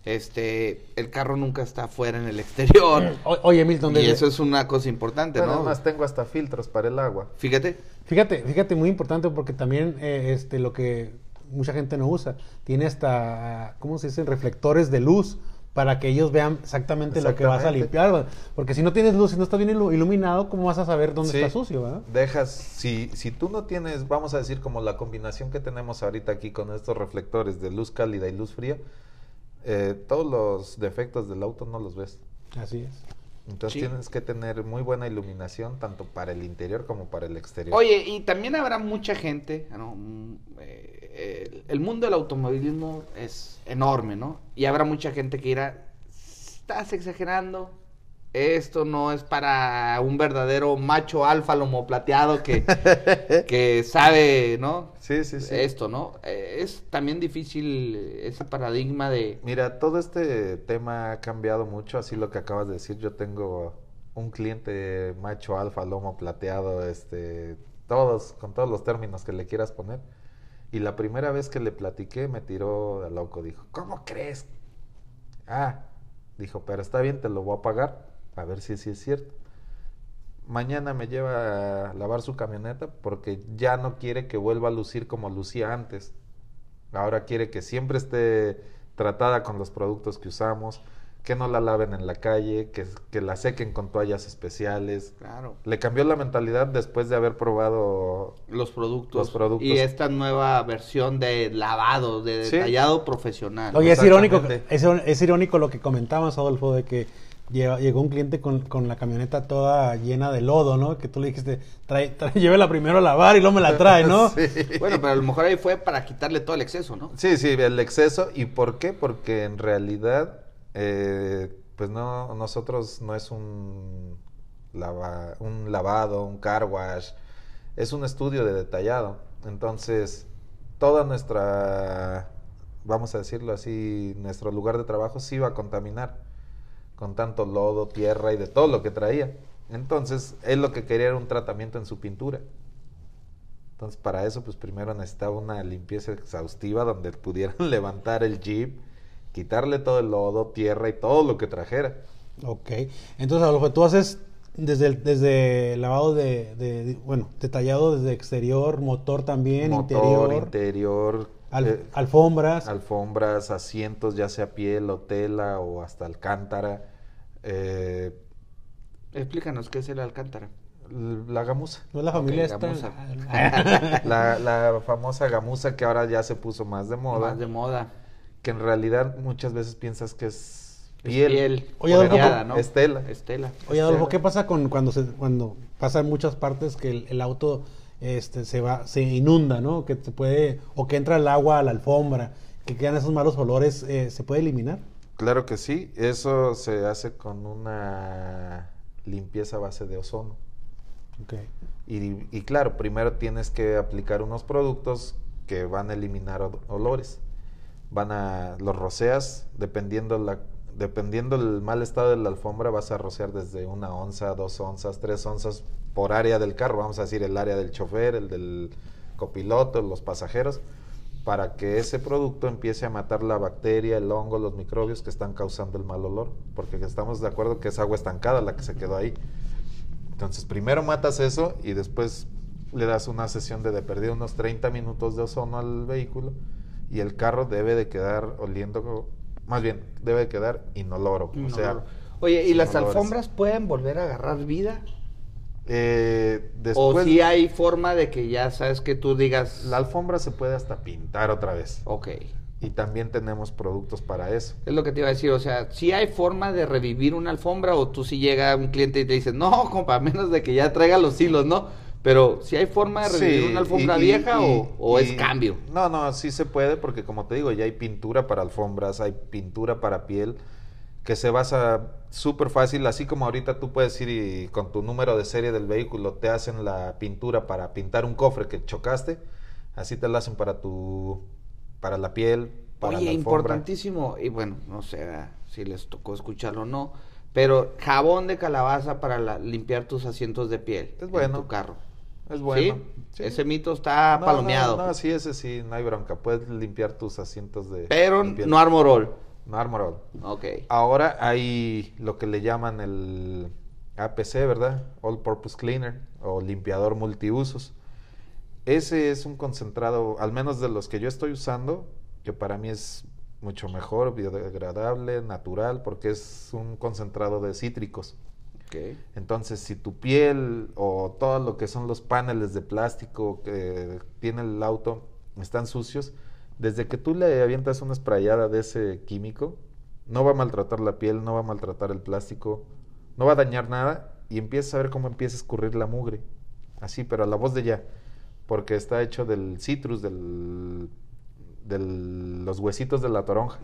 este, el carro nunca está afuera en el exterior. O- oye, Milton, y eso es una cosa importante, Bueno, ¿no? además tengo hasta filtros para el agua. Fíjate, Fíjate, fíjate, muy importante porque también eh, este, lo que mucha gente no usa, tiene hasta, ¿cómo se dice? Reflectores de luz para que ellos vean exactamente, lo que vas a limpiar. ¿verdad? Porque si no tienes luz, si no está bien ilu- iluminado, ¿cómo vas a saber dónde Sí. está sucio? ¿verdad? Dejas, si, si tú no tienes, vamos a decir como la combinación que tenemos ahorita aquí con estos reflectores de luz cálida y luz fría, eh, todos los defectos del auto no los ves. Así es. Entonces Sí. tienes que tener muy buena iluminación tanto para el interior como para el exterior. Oye, y también habrá mucha gente, ¿no? Mm, eh, el, mundo del automovilismo es enorme, ¿no? Y habrá mucha gente que dirá, estás exagerando, esto no es para un verdadero macho alfa lomo plateado que, que sabe, ¿no? Sí, sí, sí. Esto, ¿no? Eh, es también difícil ese paradigma de... Mira, todo este tema ha cambiado mucho, así lo que acabas de decir. Yo tengo un cliente macho alfa, lomo plateado, este, todos, con todos los términos que le quieras poner. Y la primera vez que le platiqué me tiró de loco, dijo, ¿cómo crees? Ah, dijo, pero está bien, te lo voy a pagar, a ver si sí es cierto. Mañana me lleva a lavar su camioneta porque ya no quiere que vuelva a lucir como lucía antes. Ahora quiere que siempre esté tratada con los productos que usamos, que no la laven en la calle, que, que la sequen con toallas especiales. Claro. Le cambió la mentalidad después de haber probado Los productos. Los productos. Y esta nueva versión de lavado, de Sí. detallado profesional. Oye, es irónico, es, es irónico lo que comentabas, Adolfo, de que lleva- llegó un cliente con, con la camioneta toda llena de lodo, ¿no? Que tú le dijiste, trae, trae- llévela primero a lavar y luego me la trae, ¿no? Sí. Bueno, pero a lo mejor ahí fue para quitarle todo el exceso, ¿no? Sí, sí, el exceso. ¿Y por qué? Porque en realidad, eh, pues no, nosotros no es un, un lavado, un car wash, es un estudio de detallado. Entonces, toda nuestra, vamos a decirlo así, nuestro lugar de trabajo sí iba a contaminar con tanto lodo, tierra y de todo lo que traía. Entonces, él lo que quería era un tratamiento en su pintura. Entonces, para eso, pues primero necesitaba una limpieza exhaustiva donde pudieran levantar el jeep, quitarle todo el lodo, tierra y todo lo que trajera. Ok. Entonces, Adolfo, tú haces desde el, desde lavado de, de- de- bueno, detallado desde exterior, motor también, Motor, interior, interior, al- eh, alfombras. alfombras, asientos, ya sea piel o tela o hasta alcántara. Eh, Explícanos qué es el alcántara. La gamuza. No es la familia esta. gamuza. La, la famosa gamuza que ahora ya se puso más de moda. Más de moda. Que en realidad muchas veces piensas que es Es piel. Oye, Adolfo. ¿no? Estela. Estela. Oye, Adolfo, ¿qué pasa con cuando se cuando pasa en muchas partes que el, el auto este se va se inunda, ¿no? Que se puede o que entra el agua a la alfombra, que quedan esos malos olores, eh, ¿se puede eliminar? Claro que sí. Eso se hace con una limpieza a base de ozono. Ok. Y, y claro, primero tienes que aplicar unos productos que van a eliminar olores. Van a los roceas, dependiendo la dependiendo el mal estado de la alfombra, vas a rociar desde una onza, dos onzas, tres onzas por área del carro. Vamos a decir el área del chofer, el del copiloto, los pasajeros, para que ese producto empiece a matar la bacteria, el hongo, los microbios que están causando el mal olor. Porque estamos de acuerdo que es agua estancada la que se quedó ahí. Entonces, primero matas eso y después le das una sesión de de perdido unos 30 minutos de ozono al vehículo y el carro debe de quedar oliendo, más bien, debe de quedar inoloro. O sea, Oye, ¿y las olores. alfombras pueden volver a agarrar vida? eh, ¿O si hay forma de que ya sabes que tú digas... la alfombra se puede hasta pintar otra vez. Ok. Y también tenemos productos para eso. Es lo que te iba a decir, o sea, si hay forma de revivir una alfombra o tú si llega un cliente y te dice, no, compa, a menos de que ya traiga los hilos, ¿no? Pero si hay forma de revivir Sí, una alfombra y- vieja y- o, o es cambio. No, no, sí se puede porque como te digo, ya hay pintura para alfombras, hay pintura para piel que se basa súper fácil, así como ahorita tú puedes ir y con tu número de serie del vehículo te hacen la pintura para pintar un cofre que chocaste, así te la hacen para tu para la piel, para Oye, la alfombra. importantísimo, y bueno, no sé ah, si les tocó escucharlo o no, pero jabón de calabaza para la- limpiar tus asientos de piel Es bueno. en tu carro. Es bueno. ¿Sí? Sí. Ese mito está No, palomeado. No, no, sí, ese sí, no hay bronca. Puedes limpiar tus asientos de pero no armorol. No Armorol. Ok. Ahora hay lo que le llaman el APC, ¿verdad? All Purpose Cleaner o limpiador multiusos. Ese es un concentrado, al menos de los que yo estoy usando, que para mí es mucho mejor, biodegradable, natural, porque es un concentrado de cítricos. Entonces, si tu piel o todo lo que son los paneles de plástico que tiene el auto están sucios, desde que tú le avientas una sprayada de ese químico, no va a maltratar la piel, no va a maltratar el plástico, no va a dañar nada y empiezas a ver cómo empieza a escurrir la mugre. Así, pero a la voz de ya, porque está hecho del citrus, del, de los huesitos de la toronja.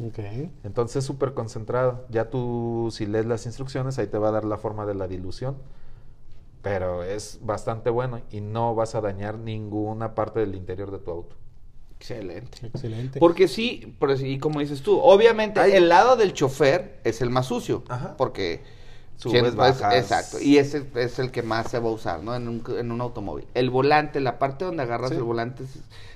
Ok. Entonces es súper concentrado. Ya tú, si lees las instrucciones, ahí te va a dar la forma de la dilución. Pero es bastante bueno y no vas a dañar ninguna parte del interior de tu auto. Excelente. Excelente. Porque sí, pero sí, como dices tú, obviamente el lado del chofer es el más sucio, Ajá. porque Subes, bajas. exacto, y ese es el que más se va a usar, ¿no? En un, en un automóvil. El volante, la parte donde agarras Sí. el volante,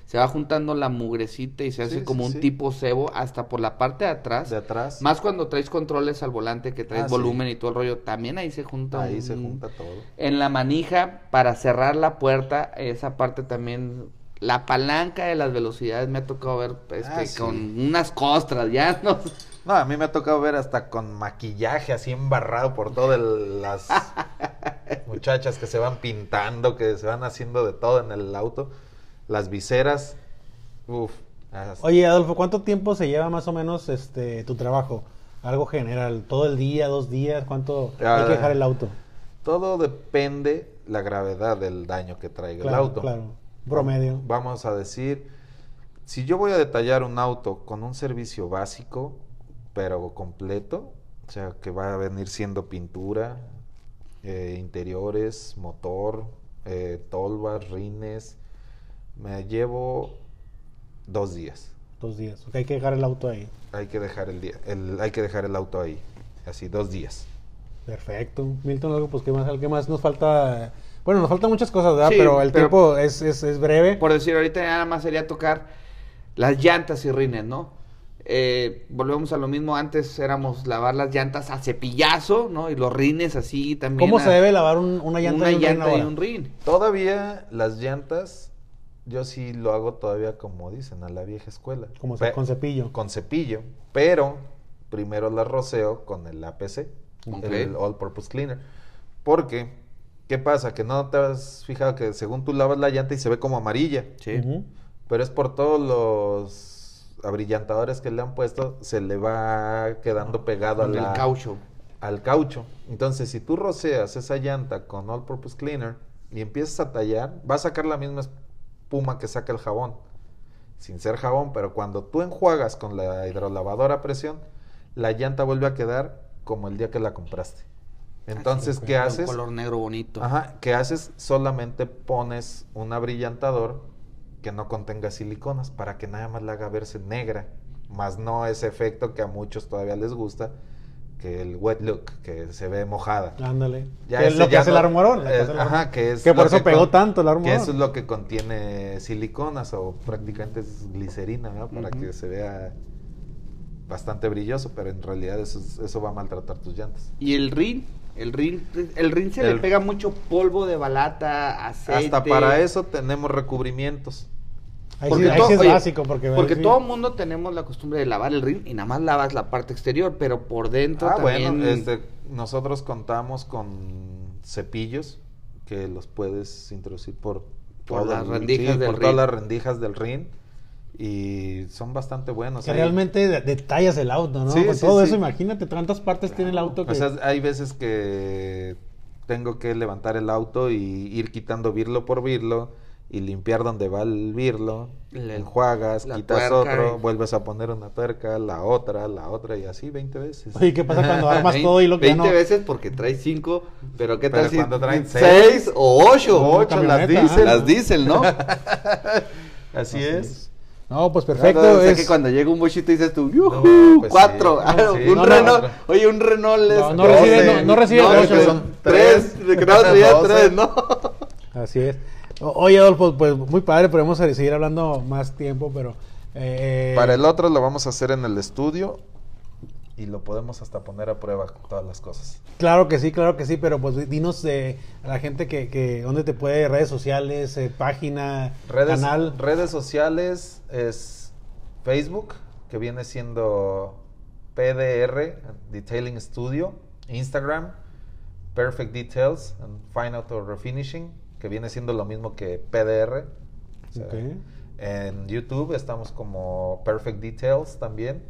se va juntando la mugrecita y se hace Sí, como sí, un sí. tipo cebo hasta por la parte de atrás. De atrás, Más cuando traes controles al volante, que traes Ah, volumen y todo el rollo, también ahí se junta ahí un- se junta todo. en la manija para cerrar la puerta, esa parte también, la palanca de las velocidades me ha tocado ver este, Ah, sí. con unas costras, ya no. No, a mí me ha tocado ver hasta con maquillaje así embarrado por todas las muchachas que se van pintando, que se van haciendo de todo en el auto. Las viseras, uff. Oye, Adolfo, ¿cuánto tiempo se lleva más o menos este tu trabajo? Algo general, todo el día, dos días, ¿cuánto hay Ah, que dejar el auto? Todo depende la gravedad del daño que traiga Claro, el auto. claro. Promedio. Vamos a decir, si yo voy a detallar un auto con un servicio básico, pero completo, o sea, que va a venir siendo pintura, eh, interiores, motor, eh, tolvas, rines, me llevo dos días. Dos días. Ok, hay que dejar el auto ahí. Hay que dejar el día, el, hay que dejar el auto ahí, así dos días. Perfecto. Milton, algo, pues, ¿qué más, ¿qué más nos falta? Bueno, nos faltan muchas cosas, ¿verdad? Sí, pero el pero- tiempo es, es, es breve. Por decir, ahorita nada más sería tocar las llantas y rines, ¿no? Eh, volvemos a lo mismo, antes éramos lavar las llantas a cepillazo, ¿no? Y los rines así también. ¿Cómo a- se debe lavar un- una llanta, una y un rin llanta y un rin? Todavía las llantas, yo sí lo hago todavía como dicen, a la vieja escuela. Como con cepillo. Con cepillo, pero primero las roceo con el APC, Ok. el All Purpose Cleaner. Porque ¿Qué pasa? Que no te has fijado que según tú lavas la llanta y se ve como amarilla. Sí. Pero es por todos los abrillantadores que le han puesto, se le va quedando pegado a Con la- el caucho. al caucho. Entonces, si tú roceas esa llanta con All Purpose Cleaner y empiezas a tallar, va a sacar la misma espuma que saca el jabón. Sin ser jabón, pero cuando tú enjuagas con la hidrolavadora a presión, la llanta vuelve a quedar como el día que la compraste. Entonces. ¿qué Un haces? color negro bonito. Ajá, ¿qué haces? Solamente pones un abrillantador que no contenga siliconas para que nada más la haga verse negra, más no ese efecto que a muchos todavía les gusta, que el wet look, que se ve mojada. Ándale. Ya Que es lo que hace no- el armorón. que el ajá, que es Que por eso pegó con- tanto el Que armorón. eso es lo que contiene siliconas o prácticamente es glicerina, ¿no? Para que se vea bastante brilloso, pero en realidad eso, es- eso va a maltratar tus llantas. Y el rin, el rin, el rin se El- le pega mucho polvo de balata, aceite. Hasta para eso tenemos recubrimientos. Ahí Porque sí, ahí todo- sí es oye, básico. Porque, Porque sí. todo el mundo tenemos la costumbre de lavar el rin y nada más lavas la parte exterior, pero por dentro Ah, también. bueno, este, nosotros contamos con cepillos que los puedes introducir por, Por todo las rendijas sí, del por todas rin. las rendijas del rin y son bastante buenos. Que realmente de- detallas el auto, ¿no? Sí, Con sí, todo sí. eso, imagínate cuántas partes tiene el auto que... O sea, hay veces que tengo que levantar el auto y ir quitando birlo por birlo y limpiar donde va el birlo, Le- enjuagas, quitas tuerca otro, y- vuelves a poner una tuerca, la otra, la otra y así 20 veces. Oye, ¿qué pasa cuando armas todo y lo que ya 20 no... veces porque traes 5, pero ¿qué Pero tal si cuando traen 6 seis o 8? o ocho, las camioneta, diésel. ajá. Las diésel, ¿no? Así es. No, pues perfecto. Perfecto. es- que cuando llega un bochito dices tú, No, ¡yujú! pues cuatro. sí, Ah, sí. un No, no, Renault. no. Oye, un Renault es. No, no recibe- no- no recibe no, ocho, que son tres. tres. No tres, ¿no? Así es. Oye, Adolfo, pues muy padre, podemos seguir hablando más tiempo, pero... eh, Para el otro lo vamos a hacer en el estudio y lo podemos hasta poner a prueba todas las cosas. Claro que sí, claro que sí, pero pues dinos eh, a la gente que, que dónde te puede, redes sociales, eh, página, Redes, canal. redes sociales es Facebook, que viene siendo PDR, Detailing Studio, Instagram, Perfect Details and Fine Auto Refinishing, que viene siendo lo mismo que PDR. O sea, Ok. En YouTube estamos como Perfect Details también.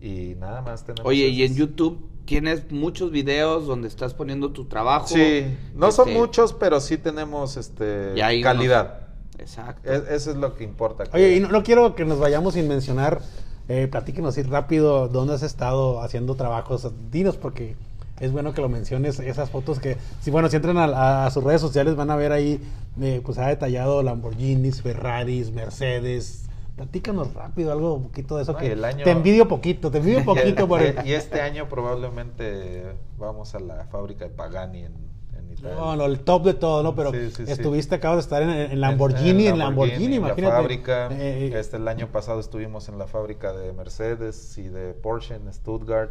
Y nada más tenemos. Oye, y en. YouTube tienes muchos videos donde estás poniendo tu trabajo. Sí, no son Este, muchos, pero sí tenemos este Y hay calidad. Exacto. Es- eso es lo que importa. que- Oye, y no, no quiero que nos vayamos sin mencionar, eh, platíquenos así rápido dónde has estado haciendo trabajos. Dinos, porque es bueno que lo menciones, esas fotos que, si bueno, si entran a, a sus redes sociales van a ver ahí, eh, pues ha detallado Lamborghinis, Ferraris, Mercedes. Platícanos rápido algo, un poquito de eso No, que y el año- te envidio poquito, te envidio poquito por el... y, este año probablemente vamos a la fábrica de Pagani en, en Italia. No, no, el top de todo, ¿no? Pero Sí, sí, sí. estuviste, acabas de estar en, en Lamborghini, en, Lamborghini, en la imagínate. fábrica. Eh, eh, este, el año pasado estuvimos en la fábrica de Mercedes y de Porsche en Stuttgart.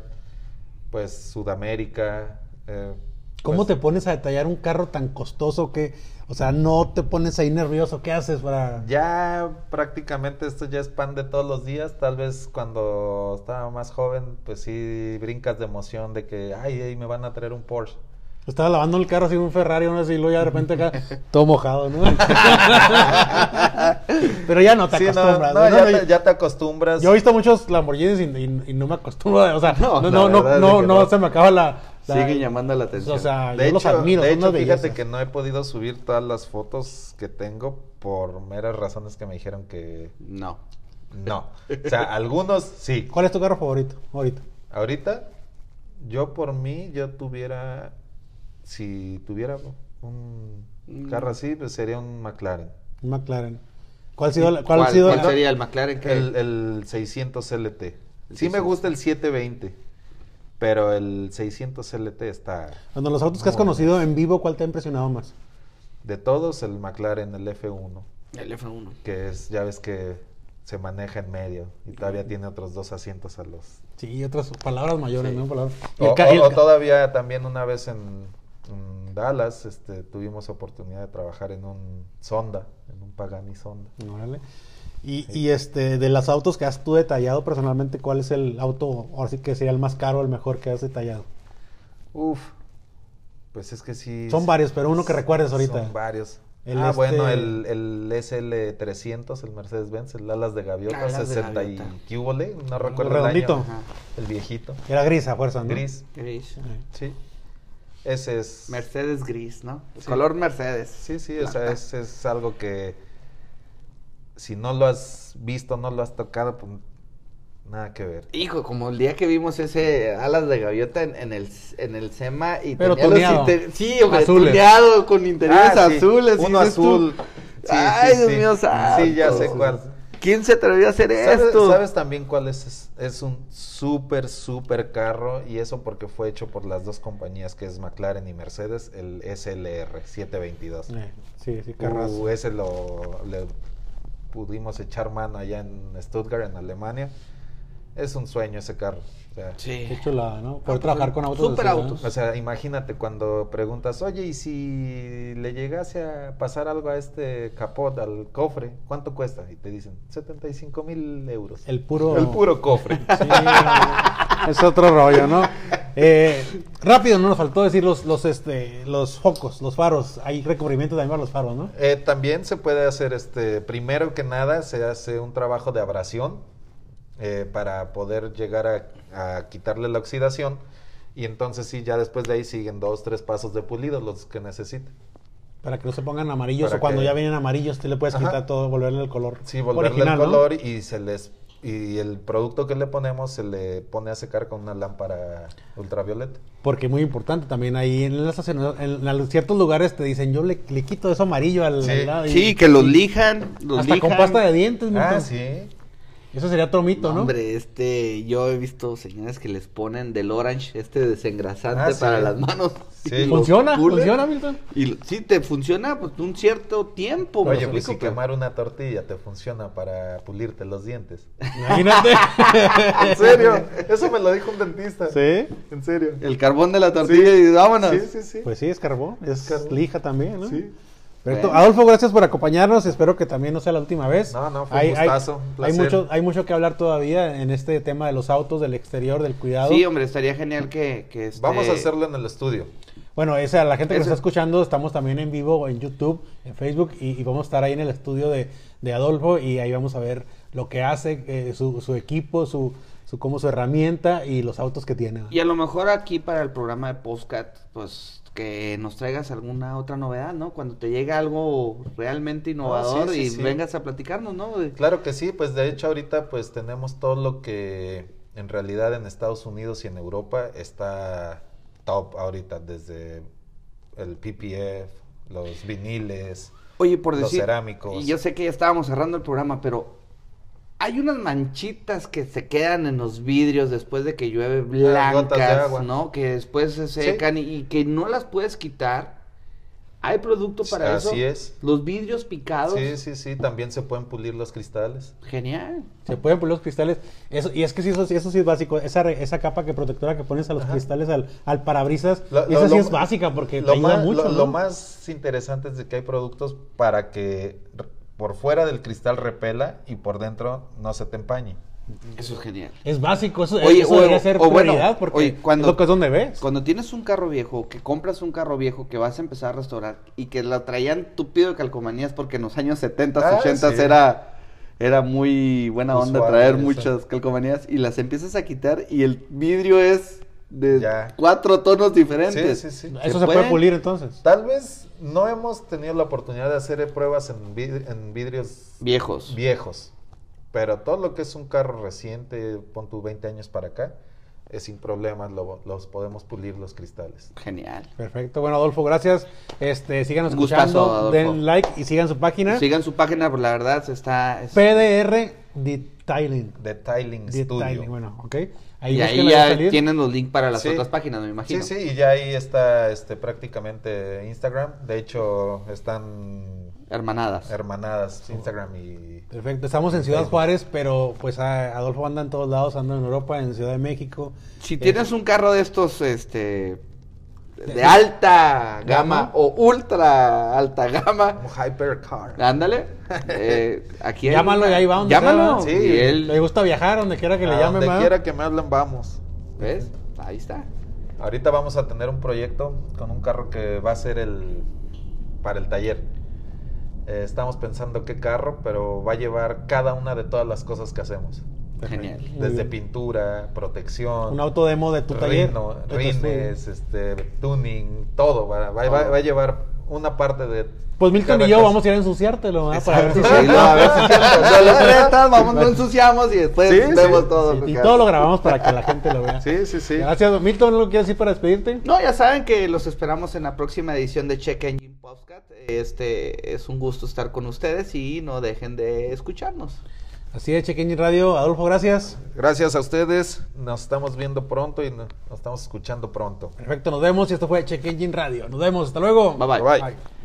Pues Sudamérica. eh, ¿Cómo pues, te pones a detallar un carro tan costoso que, o sea, no te pones ahí nervioso? ¿Qué haces para...? Ya prácticamente esto ya es pan de todos los días. Tal vez cuando estaba más joven, pues sí brincas de emoción de que, ay, ay, me van a traer un Porsche. Estaba lavando el carro así, un Ferrari, uno así, y luego ya de repente acá, todo mojado, ¿no? Pero ya no te Sí, no, acostumbras. no, ¿no? ya, No, te, ya te acostumbras. Yo he visto muchos Lamborghinis y, y- y no me acostumbro, o sea, no, No, no, se me acaba la... la- Sigue llamando la atención. O sea, de yo los hecho, admiro, de hecho fíjate que no he podido subir todas las fotos que tengo por meras razones que me dijeron que No. no. O sea, algunos sí. ¿Cuál es tu carro favorito ahorita? Ahorita, yo por mí, yo tuviera, si tuviera un Mm. carro así, pues sería un McLaren. Un McLaren. ¿Cuál ha sido, ¿Cuál, cuál ha sido cuál la- sería el McLaren que El, el 600 LT. El Sí me 600. gusta el 720, pero el 600 LT está... Bueno, los autos que has conocido en vivo, ¿cuál te ha impresionado más? De todos, el McLaren, el F1, el F1. que es, ya ves que se maneja en medio y todavía tiene otros dos asientos a los... Sí, otras palabras mayores, Sí. ¿no? Palabras. Y O, o- todavía también una vez en, en Dallas este, tuvimos oportunidad de trabajar en un Sonda, en un Pagani Sonda. Órale. Y, y este, de los autos que has tú detallado personalmente, ¿cuál es el auto, ahora sí que sería el más caro, el mejor que has detallado? Uf, Pues es que sí. Son varios, pero uno que recuerdes ahorita. Son varios. El ah, este- bueno, el, el SL300, el Mercedes-Benz, el alas de gaviota, Alas de 60 gaviota. y ¿qué hubo le? No recuerdo el redondito. año. El viejito. Era gris a fuerza, ¿no? Gris, Gris. sí. Ese es... Mercedes gris, ¿no? Sí. Color Mercedes. Sí, sí, o sea, es, es algo que si no lo has visto, no lo has tocado, pues nada que ver. Hijo, como el día que vimos ese alas de gaviota en, en el, en el SEMA y Pero tenía los inter- Sí, hombre, Azules. tuneado con interiores Ah, sí, azules. Uno dices tú, azul. Sí, Ay, sí, Dios sí. mío santo. Sí, ya sé cuál. ¿Quién se atrevió a hacer ¿Sabes, esto? sabes también cuál es? es? Un súper, súper carro y eso porque fue hecho por las dos compañías que es McLaren y Mercedes, el SLR 722. Eh, sí, sí, carrazo. Uh, ese lo le pudimos echar mano allá en Stuttgart, en Alemania. Es un sueño ese carro. O sea, Sí. Qué chulada, ¿no? Poder trabajar con autos. Super así, ¿no? autos. o sea, imagínate cuando preguntas, oye, ¿y si le llegase a pasar algo a este capot, al cofre, cuánto cuesta? Y te dicen, 75 mil euros. El puro. El puro cofre. Sí, es otro rollo, ¿no? Eh, rápido, no nos faltó decir los, los, este, los focos, los faros. Hay recubrimiento también para los faros, ¿no? Eh, también se puede hacer, este, primero que nada, se hace un trabajo de abrasión eh, para poder llegar a, a quitarle la oxidación. Y entonces sí, ya después de ahí siguen dos, tres pasos de pulido, los que necesite. Para que no se pongan amarillos Para o cuando que- ya vienen amarillos, te le puedes Ajá. quitar todo, volverle el color. Sí, volverle original, el ¿no? color y se les y el producto que le ponemos se le pone a secar con una lámpara ultravioleta. Porque muy importante también ahí en, las estaciones- en, en ciertos lugares te dicen, yo le, le quito eso amarillo al, Sí. al lado. y- Sí, que los lijan, los Hasta con lijan. pasta de dientes, Ah, sí. Eso sería otro mito, ¿no? Hombre, este, yo he visto señores que les ponen del orange, este desengrasante Ah, sí. para las manos. Sí. ¿Funciona? pulen. ¿Funciona, Milton? Y sí, te funciona pues un cierto tiempo. Oye, pues si pero- quemar una tortilla te funciona para pulirte los dientes. Imagínate. ¿En serio? Eso me lo dijo un dentista. ¿Sí? ¿En serio? El carbón de la tortilla y vámonos. Sí, sí, sí. Pues sí, es carbón, es carbón. lija también, ¿no? Sí. Perfecto. Bueno. Adolfo, gracias por acompañarnos. Espero que también no sea la última vez. No, no, fue un gustazo, un hay, placer. mucho, hay mucho que hablar todavía en este tema de los autos, del exterior, del cuidado. Sí, hombre, estaría genial que, que este- Vamos a hacerlo en el estudio. Bueno, esa, a la gente que nos está escuchando, estamos también en vivo en YouTube, en Facebook, y, y vamos a estar ahí en el estudio de, de Adolfo y ahí vamos a ver lo que hace, eh, su, su equipo, su, su, como su herramienta y los autos que tiene. Y a lo mejor aquí para el programa de Postcat, pues que nos traigas alguna otra novedad, ¿no? Cuando te llega algo realmente innovador Ah, sí, sí, y sí. vengas a platicarnos, ¿no? Claro que sí, pues de hecho ahorita pues tenemos todo lo que en realidad en Estados Unidos y en Europa está top ahorita, desde el PPF, los viniles. Oye, por Los decir, cerámicos. y yo sé que ya estábamos cerrando el programa, pero hay unas manchitas que se quedan en los vidrios después de que llueve Ah, blancas, agua. ¿no? Que después se secan y, y que no las puedes quitar. ¿Hay producto para eso? Así es. Los vidrios picados. Sí, sí, sí, también se pueden pulir los cristales. Genial. Se pueden poner los cristales. Eso, y es que sí, eso, sí- eso sí es básico. Esa, esa capa que protectora que pones a los Ajá. cristales, al, al parabrisas, Lo- esa sí lo- es básica porque te lo ayuda más, mucho. lo, ¿no? lo más interesante es de que hay productos para que por fuera del cristal repela y por dentro no se te empañe. Eso es genial. Es básico, eso, Oye, eso o- debería ser o bueno, prioridad porque oye, cuando- es lo que es donde ves. Cuando tienes un carro viejo, que compras un carro viejo que vas a empezar a restaurar y que la traían tupido de calcomanías porque en los años 70, Ah, 80 sí. era, era muy buena onda Usual, traer eso. muchas calcomanías y las empiezas a quitar y el vidrio es de Ya. cuatro tonos diferentes. Sí, sí, sí. Eso se, puede? pulir entonces. Tal vez no hemos tenido la oportunidad de hacer pruebas en, vid- en vidrios Viejos. viejos, pero todo lo que es un carro reciente, pon tu 20 años para acá, es sin problemas lo- los podemos pulir los cristales. Genial. Perfecto. Bueno, Adolfo, gracias. Este, sigan gustazo, escuchando, den like y sigan su página. Sigan su página, por la verdad se está... es- PDR Detailing. Detailing Detailing, Studio. bueno, ok. Ahí y ahí ya tienen los links para las Sí. otras páginas, me imagino. Sí, sí, y ya ahí está este, prácticamente Instagram. De hecho, están Hermanadas. hermanadas Instagram y... Perfecto, estamos en Ciudad Juárez, pero pues a- Adolfo anda en todos lados, anda en Europa, en Ciudad de México. Si Eh, tienes un carro de estos, este, de alta gama ¿Gama? o ultra alta gama, Un hypercar. ándale, eh, aquí Llámalo y ahí va donde Llámalo. sea. Sí. y él, Le gusta viajar donde quiera que le A llame donde quiera que me hablen, vamos. ¿ves? Ahí está. Ahorita vamos a tener un proyecto con un carro que va a ser el para el taller. Eh, estamos pensando qué carro, pero va a llevar cada una de todas las cosas que hacemos. Genial. Desde pintura, protección, Un auto demo de tu taller. rino- tu rines, este, tuning, todo. Va, va- va- va a llevar una parte de. Pues Milton y yo vamos a ir a ensuciártelo, ¿verdad? Para ver si Sí, no, a ver si es cierto. No lo prestas, vamos, lo ensuciamos y después Sí, vemos sí, todo. Y que todo lo grabamos para que la gente lo vea. Sí, sí, sí. Gracias, Milton. ¿Lo quieres decir para despedirte? No, ya saben que los esperamos en la próxima edición de Check Engine Podcast. Este es un gusto estar con ustedes y no dejen de escucharnos. Así es, Chequeñi Radio. Adolfo, gracias. Gracias a ustedes. Nos estamos viendo pronto y no- nos estamos escuchando pronto. Perfecto, nos vemos. Y esto fue Check Engine Radio. Nos vemos. Hasta luego. Bye bye. Bye. Bye.